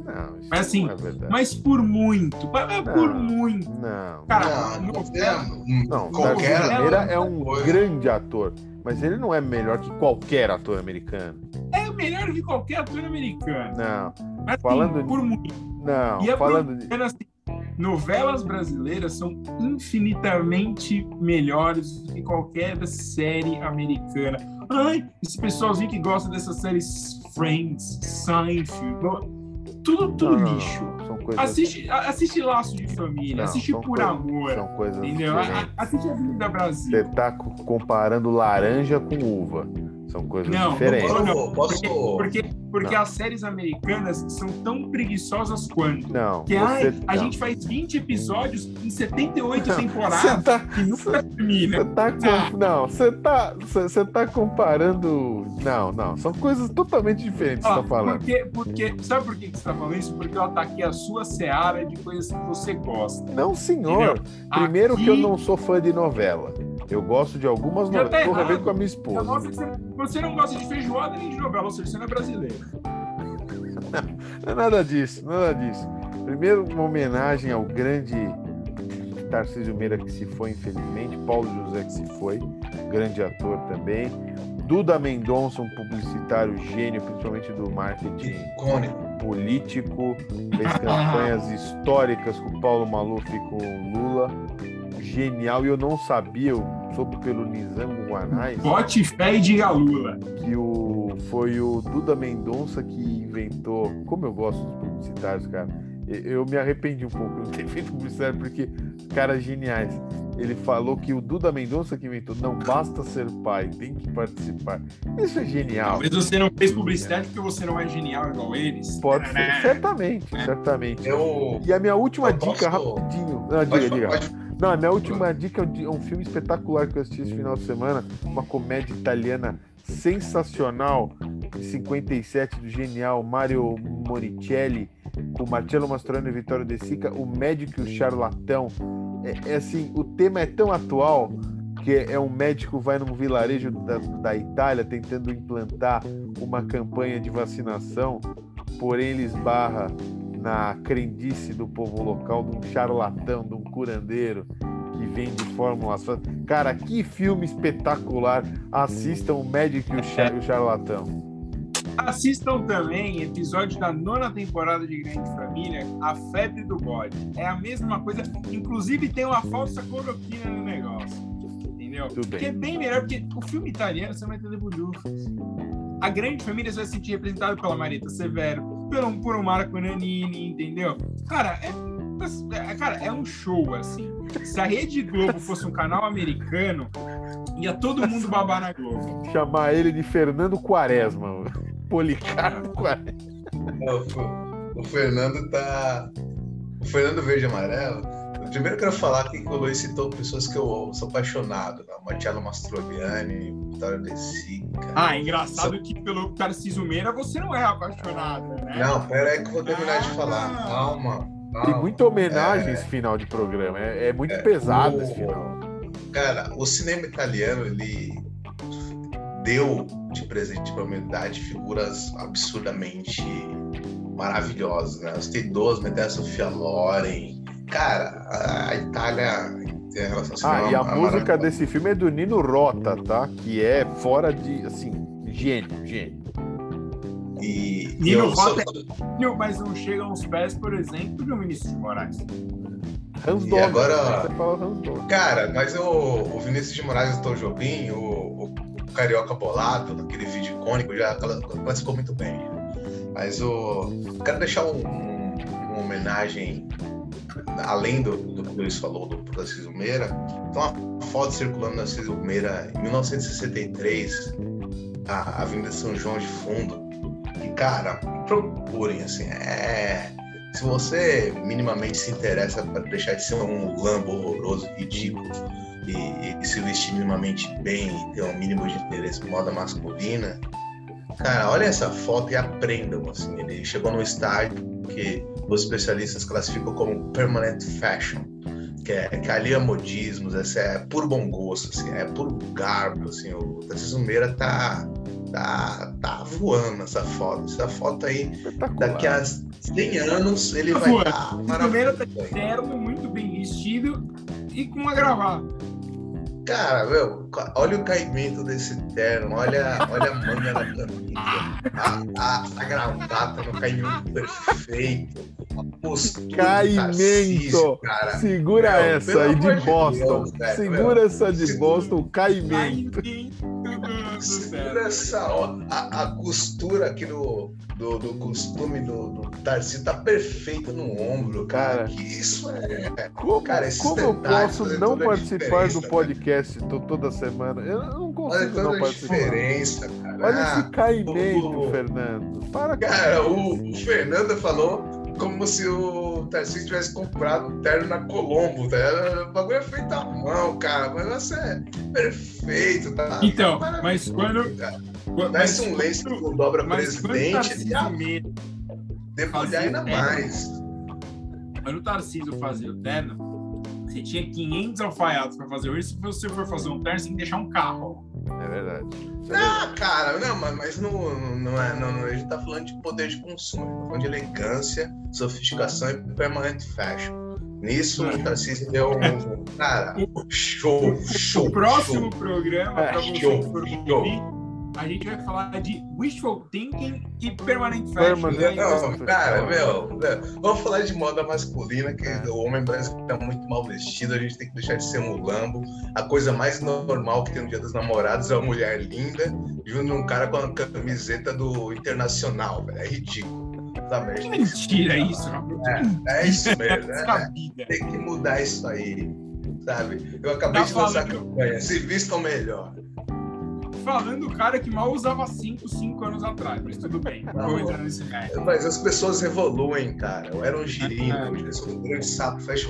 Não, Mas assim, não é. Mas por muito, mas é por Não. muito. Não. Cara, Não, novela, Não, o qualquer Tarcísio Meira é um coisa. grande ator, mas ele não é melhor que qualquer ator americano. é melhor que qualquer ator americano. Não, Mas, assim, Falando por muito. não. E é falando assim, novelas brasileiras são infinitamente melhores do que qualquer série americana. Ai, esse pessoalzinho que gosta dessas séries Friends, Seinfeld, tudo, tudo Não, não, não, lixo. São coisas, Assiste, a- assiste Laço de Família, Não, assiste Por coisas- Amor, são coisas entendeu? A- diferentes. a- Assiste Avenida Brasil. Você tá co- comparando laranja com uva. São coisas Não, diferentes. não, Posso- posso- Porque, porque Não. as séries americanas são tão preguiçosas quanto. Não, Que ai, a não. gente faz 20 episódios em 78 Você temporadas tá, e nunca termina. você tá com- Ah. não, você tá, você você tá comparando. Não, não, são coisas totalmente diferentes que Ah, você tá falando. porque, porque, sabe por que que você tá falando isso? Porque eu ataquei a sua seara de coisas que você gosta. Não, senhor. Entendeu? Primeiro Aqui- que eu não sou fã de novela. Eu gosto de algumas novelas. tá Porra, errado. vem com a minha esposa. você, você não gosta de feijoada nem de novela, ou seja, você não é brasileiro. *laughs* Não é nada disso, nada disso. Primeiro, uma homenagem ao grande Tarcísio Meira que se foi, infelizmente. Paulo José que se foi, grande ator também. Duda Mendonça, um publicitário gênio, principalmente do marketing Icônico. político. Fez *laughs* campanhas históricas com o Paulo Maluf e com o Lula. Genial. E eu não sabia, eu soube pelo Nizango Guanais Bote fé e diga Lula. que o, foi o Duda Mendonça que inventou. Como eu gosto dos publicitários, cara. Eu me arrependi um pouco de não ter *laughs* feito publicidade, porque caras geniais. Ele falou que o Duda Mendonça que inventou não basta ser pai, tem que participar. Isso é genial. Talvez você não fez publicidade porque você não é genial igual eles. Pode ser, certamente, certamente. Eu. E a minha última Eu dica, posso- rapidinho. Não, diga, Pode, diga. pode, Não, a minha última dica é um filme espetacular que eu assisti esse final de semana, uma comédia italiana sensacional, de 57, do genial Mario Monicelli, com Marcello Mastroianni e Vittorio De Sica, O Médico e o Charlatão. É, é assim, o tema é tão atual que é um médico vai num vilarejo da, da Itália tentando implantar uma campanha de vacinação, porém ele esbarra na crendice do povo local, de um charlatão, de um curandeiro que vende fórmulas. Cara, que filme espetacular! Assistam o Médico e o, Char- o Charlatão. Assistam também episódio da nona temporada de Grande Família, A Febre do Bode. É a mesma coisa, inclusive tem uma falsa cloroquina no negócio. Entendeu? Tudo bem. Que é bem melhor, porque o filme italiano você vai entender bulhufas. A Grande Família você vai se sentir representado pela Marita Severo, pelo, por um Marco Nanini, entendeu? Cara, é, é- cara, é um show, assim. Se a Rede Globo fosse um canal americano, ia todo mundo babar na Globo. Chamar ele de Fernando Quaresma. Policarpo Quaresma. o, o Fernando tá. O Fernando Verde Amarelo. Primeiro eu quero falar aqui que o Luiz citou pessoas que eu sou apaixonado, né? Marcello Mastroianni, Vitória De Sica. Ah, engraçado que pelo Tarcísio Meira você não é apaixonado, né? Não, pera aí que eu vou terminar de Ah. falar. Calma. Tem calma. muita homenagem É. esse final de programa. É, é muito É, pesado o- esse final. Cara, o cinema italiano, ele deu de presente para a humanidade figuras absurdamente maravilhosas, né? Você tem duas, né? Tem a Sofia Loren. Cara, a- a Itália tem a relação Ah, cinema e a é música desse filme é do Nino Rota, tá? Que é fora de, assim, gênio, gênio. E, Nino eu sou- Rota Mas não chega aos pés, por exemplo, do Vinícius de Moraes. Hans E Dog. agora- Você fala Hans Dog. Cara, mas o, o Vinícius de Moraes o Tom Jobim, o, o Carioca Bolado, naquele vídeo icônico, já cla- classificou muito bem. Mas o. Quero deixar um- um- uma homenagem, além do, do que o Luiz falou, do Tarcísio Meira. Tem uma foto circulando da Tarcísio Meira em 1963, a Avenida São João de Fundo. E, cara, procurem, assim, é. Se você minimamente se interessa para deixar de ser um lambo horroroso, ridículo, e, e se vestir minimamente bem e ter um mínimo de interesse em moda masculina, cara, olha essa foto e aprendam. Assim, ele chegou num estágio que os especialistas classificam como permanent fashion, que, é, que ali é modismos, essa é puro bom gosto, assim, é puro garbo, assim, o Tarcísio Meira tá, tá, tá voando nessa foto. Essa foto aí, daqui a 100 anos, ele tá vai estar tá maravilhoso. Meira tá interno, muito bem vestido e com uma gravata. Cara, meu, olha o caimento desse terno, olha, olha a manga da camisa, a, a, a gravata no caimento perfeito, a postura Caimento! cara. Segura meu, essa aí de Boston. Deus, velho, Segura meu, essa de segura, Boston, caimento. Segura essa, ó, a, a costura aqui no, do, do costume do, do Tarcísio tá perfeito no ombro, cara. cara. Que isso é. Como, cara, como eu posso não participar do podcast cara. toda semana? Eu não consigo não participar. diferença, cara. Olha ah, esse caimento, o, Fernando. Para cara, o, o Fernando falou como se o Tarcísio tivesse comprado um terno na Colombo. Tá? O bagulho é feito à mão, cara. O negócio é perfeito, tá? Então, mas quando. Parece um lenço que dobra presidente. Debulhar ainda mais. Quando o Tarcísio fazia o terno, você tinha 500 alfaiates para fazer hoje. Se você for fazer um terno, você tem que deixar um carro. É verdade. ah, cara, não, mas, mas não, não é. Não, a gente tá falando de poder de consumo, tá falando de elegância, sofisticação e permanent fashion. Nisso, o Tarcísio deu um. Cara, show, show. O próximo show. programa, para você show, show a gente vai falar de wishful thinking e permanent fashion. Permanent, não, cara, meu, meu, vamos falar de moda masculina, que é. o homem brasileiro tá muito mal vestido, a gente tem que deixar de ser mulambo. A coisa mais normal que tem no Dia dos Namorados é uma mulher linda junto um cara com a camiseta do Internacional, velho. É ridículo. Sabe? Que mentira isso, é, é isso mesmo. É, tem que mudar isso aí, sabe? Eu acabei tá de lançar a campanha, se vistam melhor falando o cara que mal usava 5, 5 anos atrás, mas tudo bem. *laughs* Vou entrar nesse Mas as pessoas evoluem, cara. Eu era um girino, é. hoje eu sou um grande sapo fecha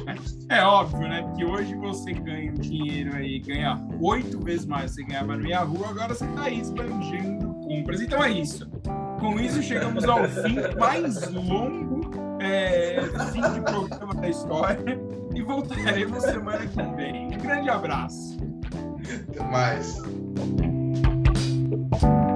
É, é óbvio, né? Que hoje você ganha um dinheiro aí, ganha oito vezes mais que você ganhava no Yahoo, agora você tá aí expandindo compras. Então é isso. Com isso, chegamos ao fim mais longo é, fim de programa da história e voltaremos semana que vem. Um grande abraço. Até mais. Thank you